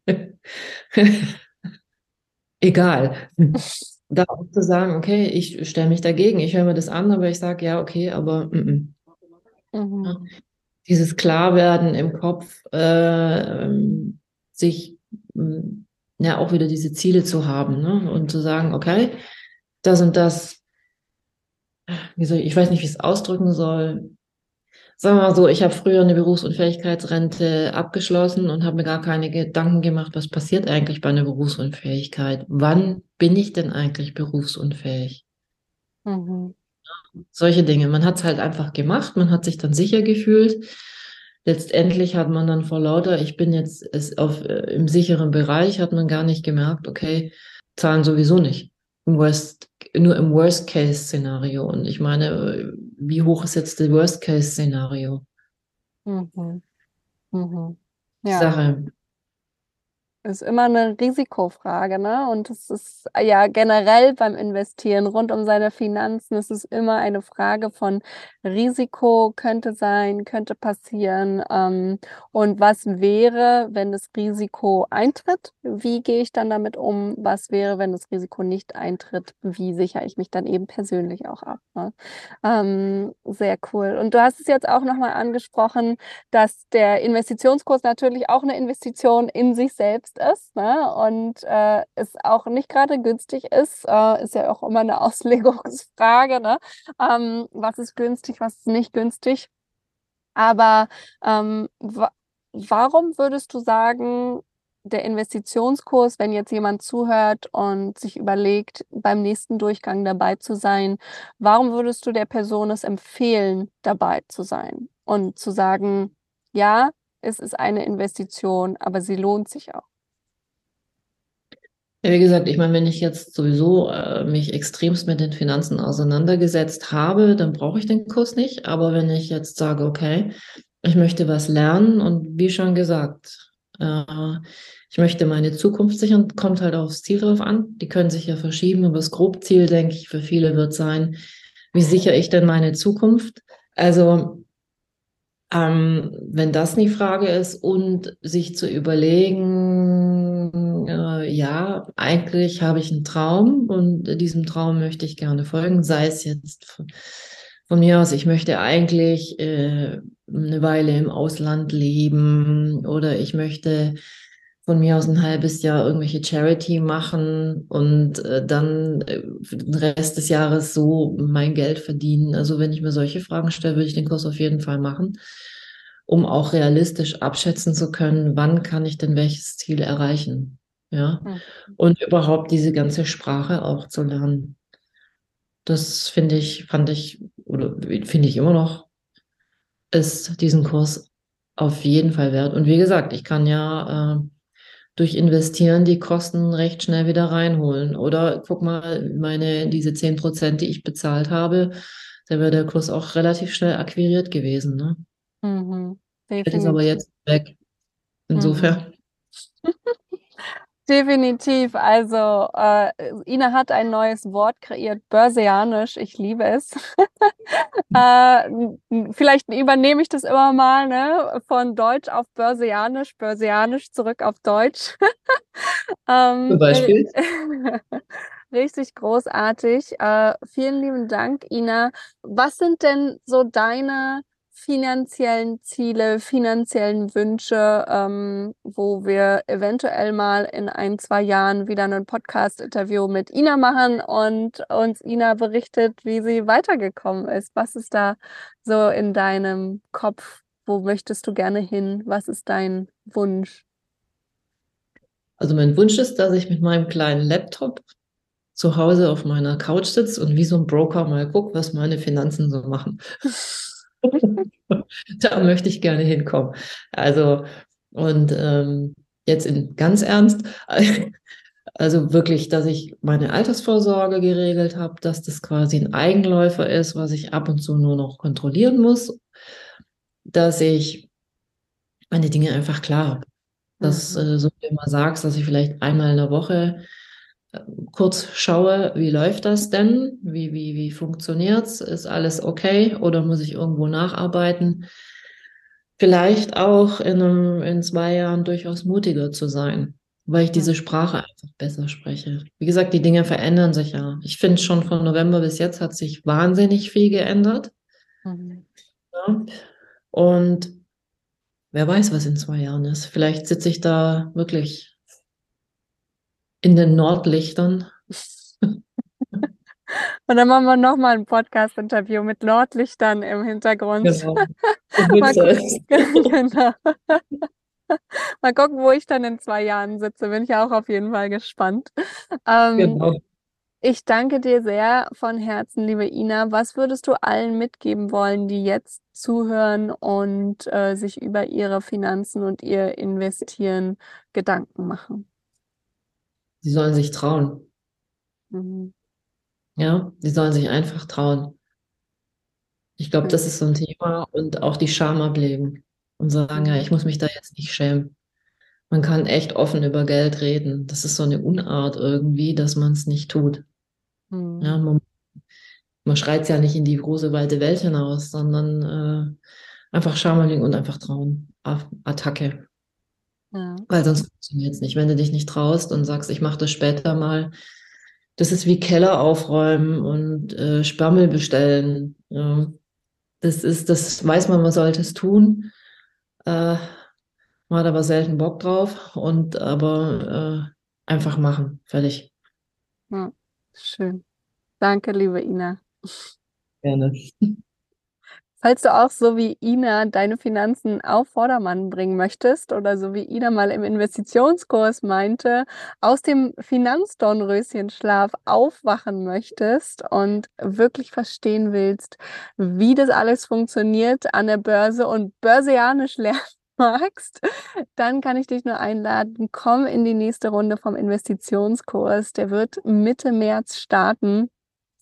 egal. Da auch zu sagen, okay, ich stelle mich dagegen, ich höre mir das an, aber ich sage, ja, okay, aber mm -mm. Mhm. Ja, dieses Klarwerden im Kopf, äh, sich mm, ja auch wieder diese Ziele zu haben ne? und zu sagen, okay, das und das wie soll ich, ich weiß nicht, wie ich es ausdrücken soll. Sagen wir mal so, ich habe früher eine Berufsunfähigkeitsrente abgeschlossen und habe mir gar keine Gedanken gemacht, was passiert eigentlich bei einer Berufsunfähigkeit. Wann bin ich denn eigentlich berufsunfähig? Mhm. Solche Dinge. Man hat es halt einfach gemacht, man hat sich dann sicher gefühlt. Letztendlich hat man dann vor lauter, ich bin jetzt auf, äh, im sicheren Bereich, hat man gar nicht gemerkt, okay, zahlen sowieso nicht. Im Worst nur im Worst-Case-Szenario. Und ich meine, wie hoch ist jetzt das Worst-Case-Szenario? Mhm. Mhm. Ja. Sache ist immer eine Risikofrage, ne? Und es ist ja generell beim Investieren rund um seine Finanzen, es ist immer eine Frage von Risiko könnte sein, könnte passieren. Ähm, und was wäre, wenn das Risiko eintritt? Wie gehe ich dann damit um? Was wäre, wenn das Risiko nicht eintritt? Wie sichere ich mich dann eben persönlich auch ab? Ne? Ähm, sehr cool. Und du hast es jetzt auch nochmal angesprochen, dass der Investitionskurs natürlich auch eine Investition in sich selbst begrenzt ist ne? und äh, es auch nicht gerade günstig ist, äh, ist ja auch immer eine Auslegungsfrage. Ne? Ähm, was ist günstig, was ist nicht günstig? Aber ähm, wa warum würdest du sagen, der Investitionskurs, wenn jetzt jemand zuhört und sich überlegt, beim nächsten Durchgang dabei zu sein, warum würdest du der Person es empfehlen, dabei zu sein und zu sagen, ja, es ist eine Investition, aber sie lohnt sich auch? Ja, wie gesagt, ich meine, wenn ich jetzt sowieso äh, mich extremst mit den Finanzen auseinandergesetzt habe, dann brauche ich den Kurs nicht. Aber wenn ich jetzt sage, okay, ich möchte was lernen und wie schon gesagt, äh, ich möchte meine Zukunft sichern, kommt halt aufs Ziel drauf an. Die können sich ja verschieben, aber das Grobziel, denke ich, für viele wird sein, wie sichere ich denn meine Zukunft? Also ähm, wenn das die Frage ist und sich zu überlegen, äh, ja, eigentlich habe ich einen Traum und diesem Traum möchte ich gerne folgen, sei es jetzt von, von mir aus, ich möchte eigentlich äh, eine Weile im Ausland leben oder ich möchte von mir aus ein halbes Jahr irgendwelche Charity machen und äh, dann äh, den Rest des Jahres so mein Geld verdienen. Also wenn ich mir solche Fragen stelle, würde ich den Kurs auf jeden Fall machen um auch realistisch abschätzen zu können, wann kann ich denn welches Ziel erreichen. Ja, und überhaupt diese ganze Sprache auch zu lernen. Das finde ich, fand ich, oder finde ich immer noch, ist diesen Kurs auf jeden Fall wert. Und wie gesagt, ich kann ja äh, durch Investieren die Kosten recht schnell wieder reinholen. Oder guck mal, meine, diese 10 Prozent, die ich bezahlt habe, da wäre der Kurs auch relativ schnell akquiriert gewesen. Ne? Mhm, ist aber jetzt weg. Insofern. Mhm. Definitiv. Also äh, Ina hat ein neues Wort kreiert, Börsianisch. Ich liebe es. äh, vielleicht übernehme ich das immer mal, ne? Von Deutsch auf Börsianisch, Börsianisch zurück auf Deutsch. ähm, Zum Beispiel. Richtig großartig. Äh, vielen lieben Dank, Ina. Was sind denn so deine finanziellen Ziele, finanziellen Wünsche, ähm, wo wir eventuell mal in ein, zwei Jahren wieder ein Podcast-Interview mit Ina machen und uns Ina berichtet, wie sie weitergekommen ist. Was ist da so in deinem Kopf? Wo möchtest du gerne hin? Was ist dein Wunsch? Also mein Wunsch ist, dass ich mit meinem kleinen Laptop zu Hause auf meiner Couch sitze und wie so ein Broker mal gucke, was meine Finanzen so machen. da möchte ich gerne hinkommen. Also, und ähm, jetzt in ganz ernst, also wirklich, dass ich meine Altersvorsorge geregelt habe, dass das quasi ein Eigenläufer ist, was ich ab und zu nur noch kontrollieren muss, dass ich meine Dinge einfach klar habe. Dass, mhm. so wie du immer sagst, dass ich vielleicht einmal in der Woche kurz schaue, wie läuft das denn? Wie, wie, wie funktioniert's? Ist alles okay oder muss ich irgendwo nacharbeiten? Vielleicht auch in, einem, in zwei Jahren durchaus mutiger zu sein, weil ich diese Sprache einfach besser spreche. Wie gesagt, die Dinge verändern sich ja. Ich finde schon von November bis jetzt hat sich wahnsinnig viel geändert. Mhm. Ja. Und wer weiß, was in zwei Jahren ist. Vielleicht sitze ich da wirklich in den Nordlichtern. Und dann machen wir nochmal ein Podcast-Interview mit Nordlichtern im Hintergrund. Genau. mal, genau. mal gucken, wo ich dann in zwei Jahren sitze. Bin ich auch auf jeden Fall gespannt. Ähm, genau. Ich danke dir sehr von Herzen, liebe Ina. Was würdest du allen mitgeben wollen, die jetzt zuhören und äh, sich über ihre Finanzen und ihr Investieren Gedanken machen? Sie sollen sich trauen. Mhm. Ja, sie sollen sich einfach trauen. Ich glaube, das ist so ein Thema und auch die Scham ablegen und sagen, ja, ich muss mich da jetzt nicht schämen. Man kann echt offen über Geld reden. Das ist so eine Unart irgendwie, dass man es nicht tut. Mhm. Ja, man, man schreit es ja nicht in die große, weite Welt hinaus, sondern äh, einfach Scham ablegen und einfach trauen. Attacke. Ja. Weil sonst funktioniert es nicht. Wenn du dich nicht traust und sagst, ich mache das später mal, das ist wie Keller aufräumen und äh, Sperrmüll bestellen. Ja. Das ist, das weiß man, man sollte es tun. Äh, man hat aber selten Bock drauf und aber äh, einfach machen. Fertig. Ja, schön. Danke, liebe Ina. Gerne. Falls du auch so wie Ina deine Finanzen auf Vordermann bringen möchtest oder so wie Ina mal im Investitionskurs meinte, aus dem Finanzdornröschenschlaf aufwachen möchtest und wirklich verstehen willst, wie das alles funktioniert an der Börse und börsianisch lernen magst, dann kann ich dich nur einladen, komm in die nächste Runde vom Investitionskurs. Der wird Mitte März starten.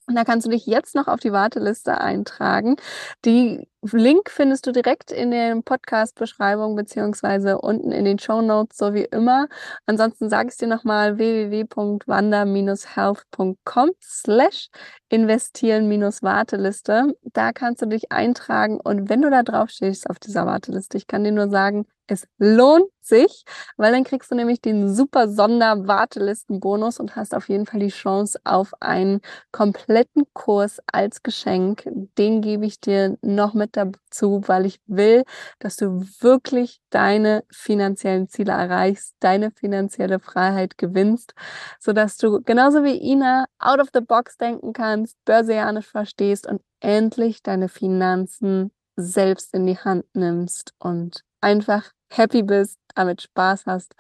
Und da kannst du dich jetzt noch auf die Warteliste eintragen. Die Link findest du direkt in der Podcast-Beschreibung beziehungsweise unten in den Show Notes, so wie immer. Ansonsten sage ich dir nochmal www.wanda-health.com slash investieren-warteliste. Da kannst du dich eintragen und wenn du da drauf stehst auf dieser Warteliste, ich kann dir nur sagen, es lohnt sich, weil dann kriegst du nämlich den super Sonder-Wartelistenbonus und hast auf jeden Fall die Chance auf einen kompletten Kurs als Geschenk. Den gebe ich dir noch mit dazu, weil ich will, dass du wirklich deine finanziellen Ziele erreichst, deine finanzielle Freiheit gewinnst, sodass du genauso wie Ina out of the box denken kannst, börsianisch verstehst und endlich deine Finanzen selbst in die Hand nimmst und einfach happy bist, damit Spaß hast.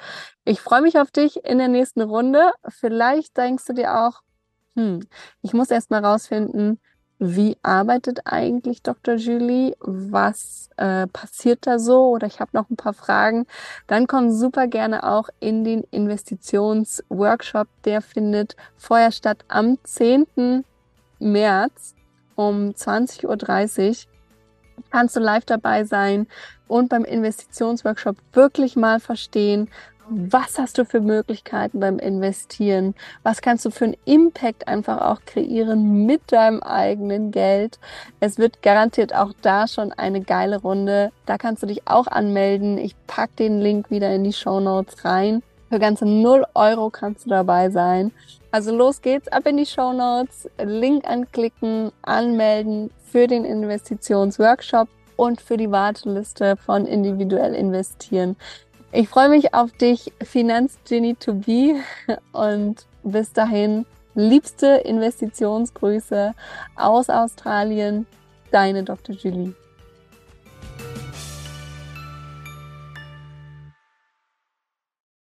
Ich freue mich auf dich in der nächsten Runde. Vielleicht denkst du dir auch, hm, ich muss erst mal rausfinden, wie arbeitet eigentlich Dr. Julie? Was äh, passiert da so? Oder ich habe noch ein paar Fragen. Dann komm super gerne auch in den Investitionsworkshop. Der findet vorher statt am 10. März um 20.30 Uhr kannst du live dabei sein und beim Investitionsworkshop wirklich mal verstehen, was hast du für Möglichkeiten beim Investieren? Was kannst du für einen Impact einfach auch kreieren mit deinem eigenen Geld? Es wird garantiert auch da schon eine geile Runde. Da kannst du dich auch anmelden. Ich pack den Link wieder in die Show Notes rein. Für ganze 0 Euro kannst du dabei sein. Also los geht's, ab in die Show Notes, Link anklicken, anmelden für den Investitionsworkshop und für die Warteliste von individuell investieren. Ich freue mich auf dich, Finanzgenie to be und bis dahin liebste Investitionsgrüße aus Australien, deine Dr. Julie.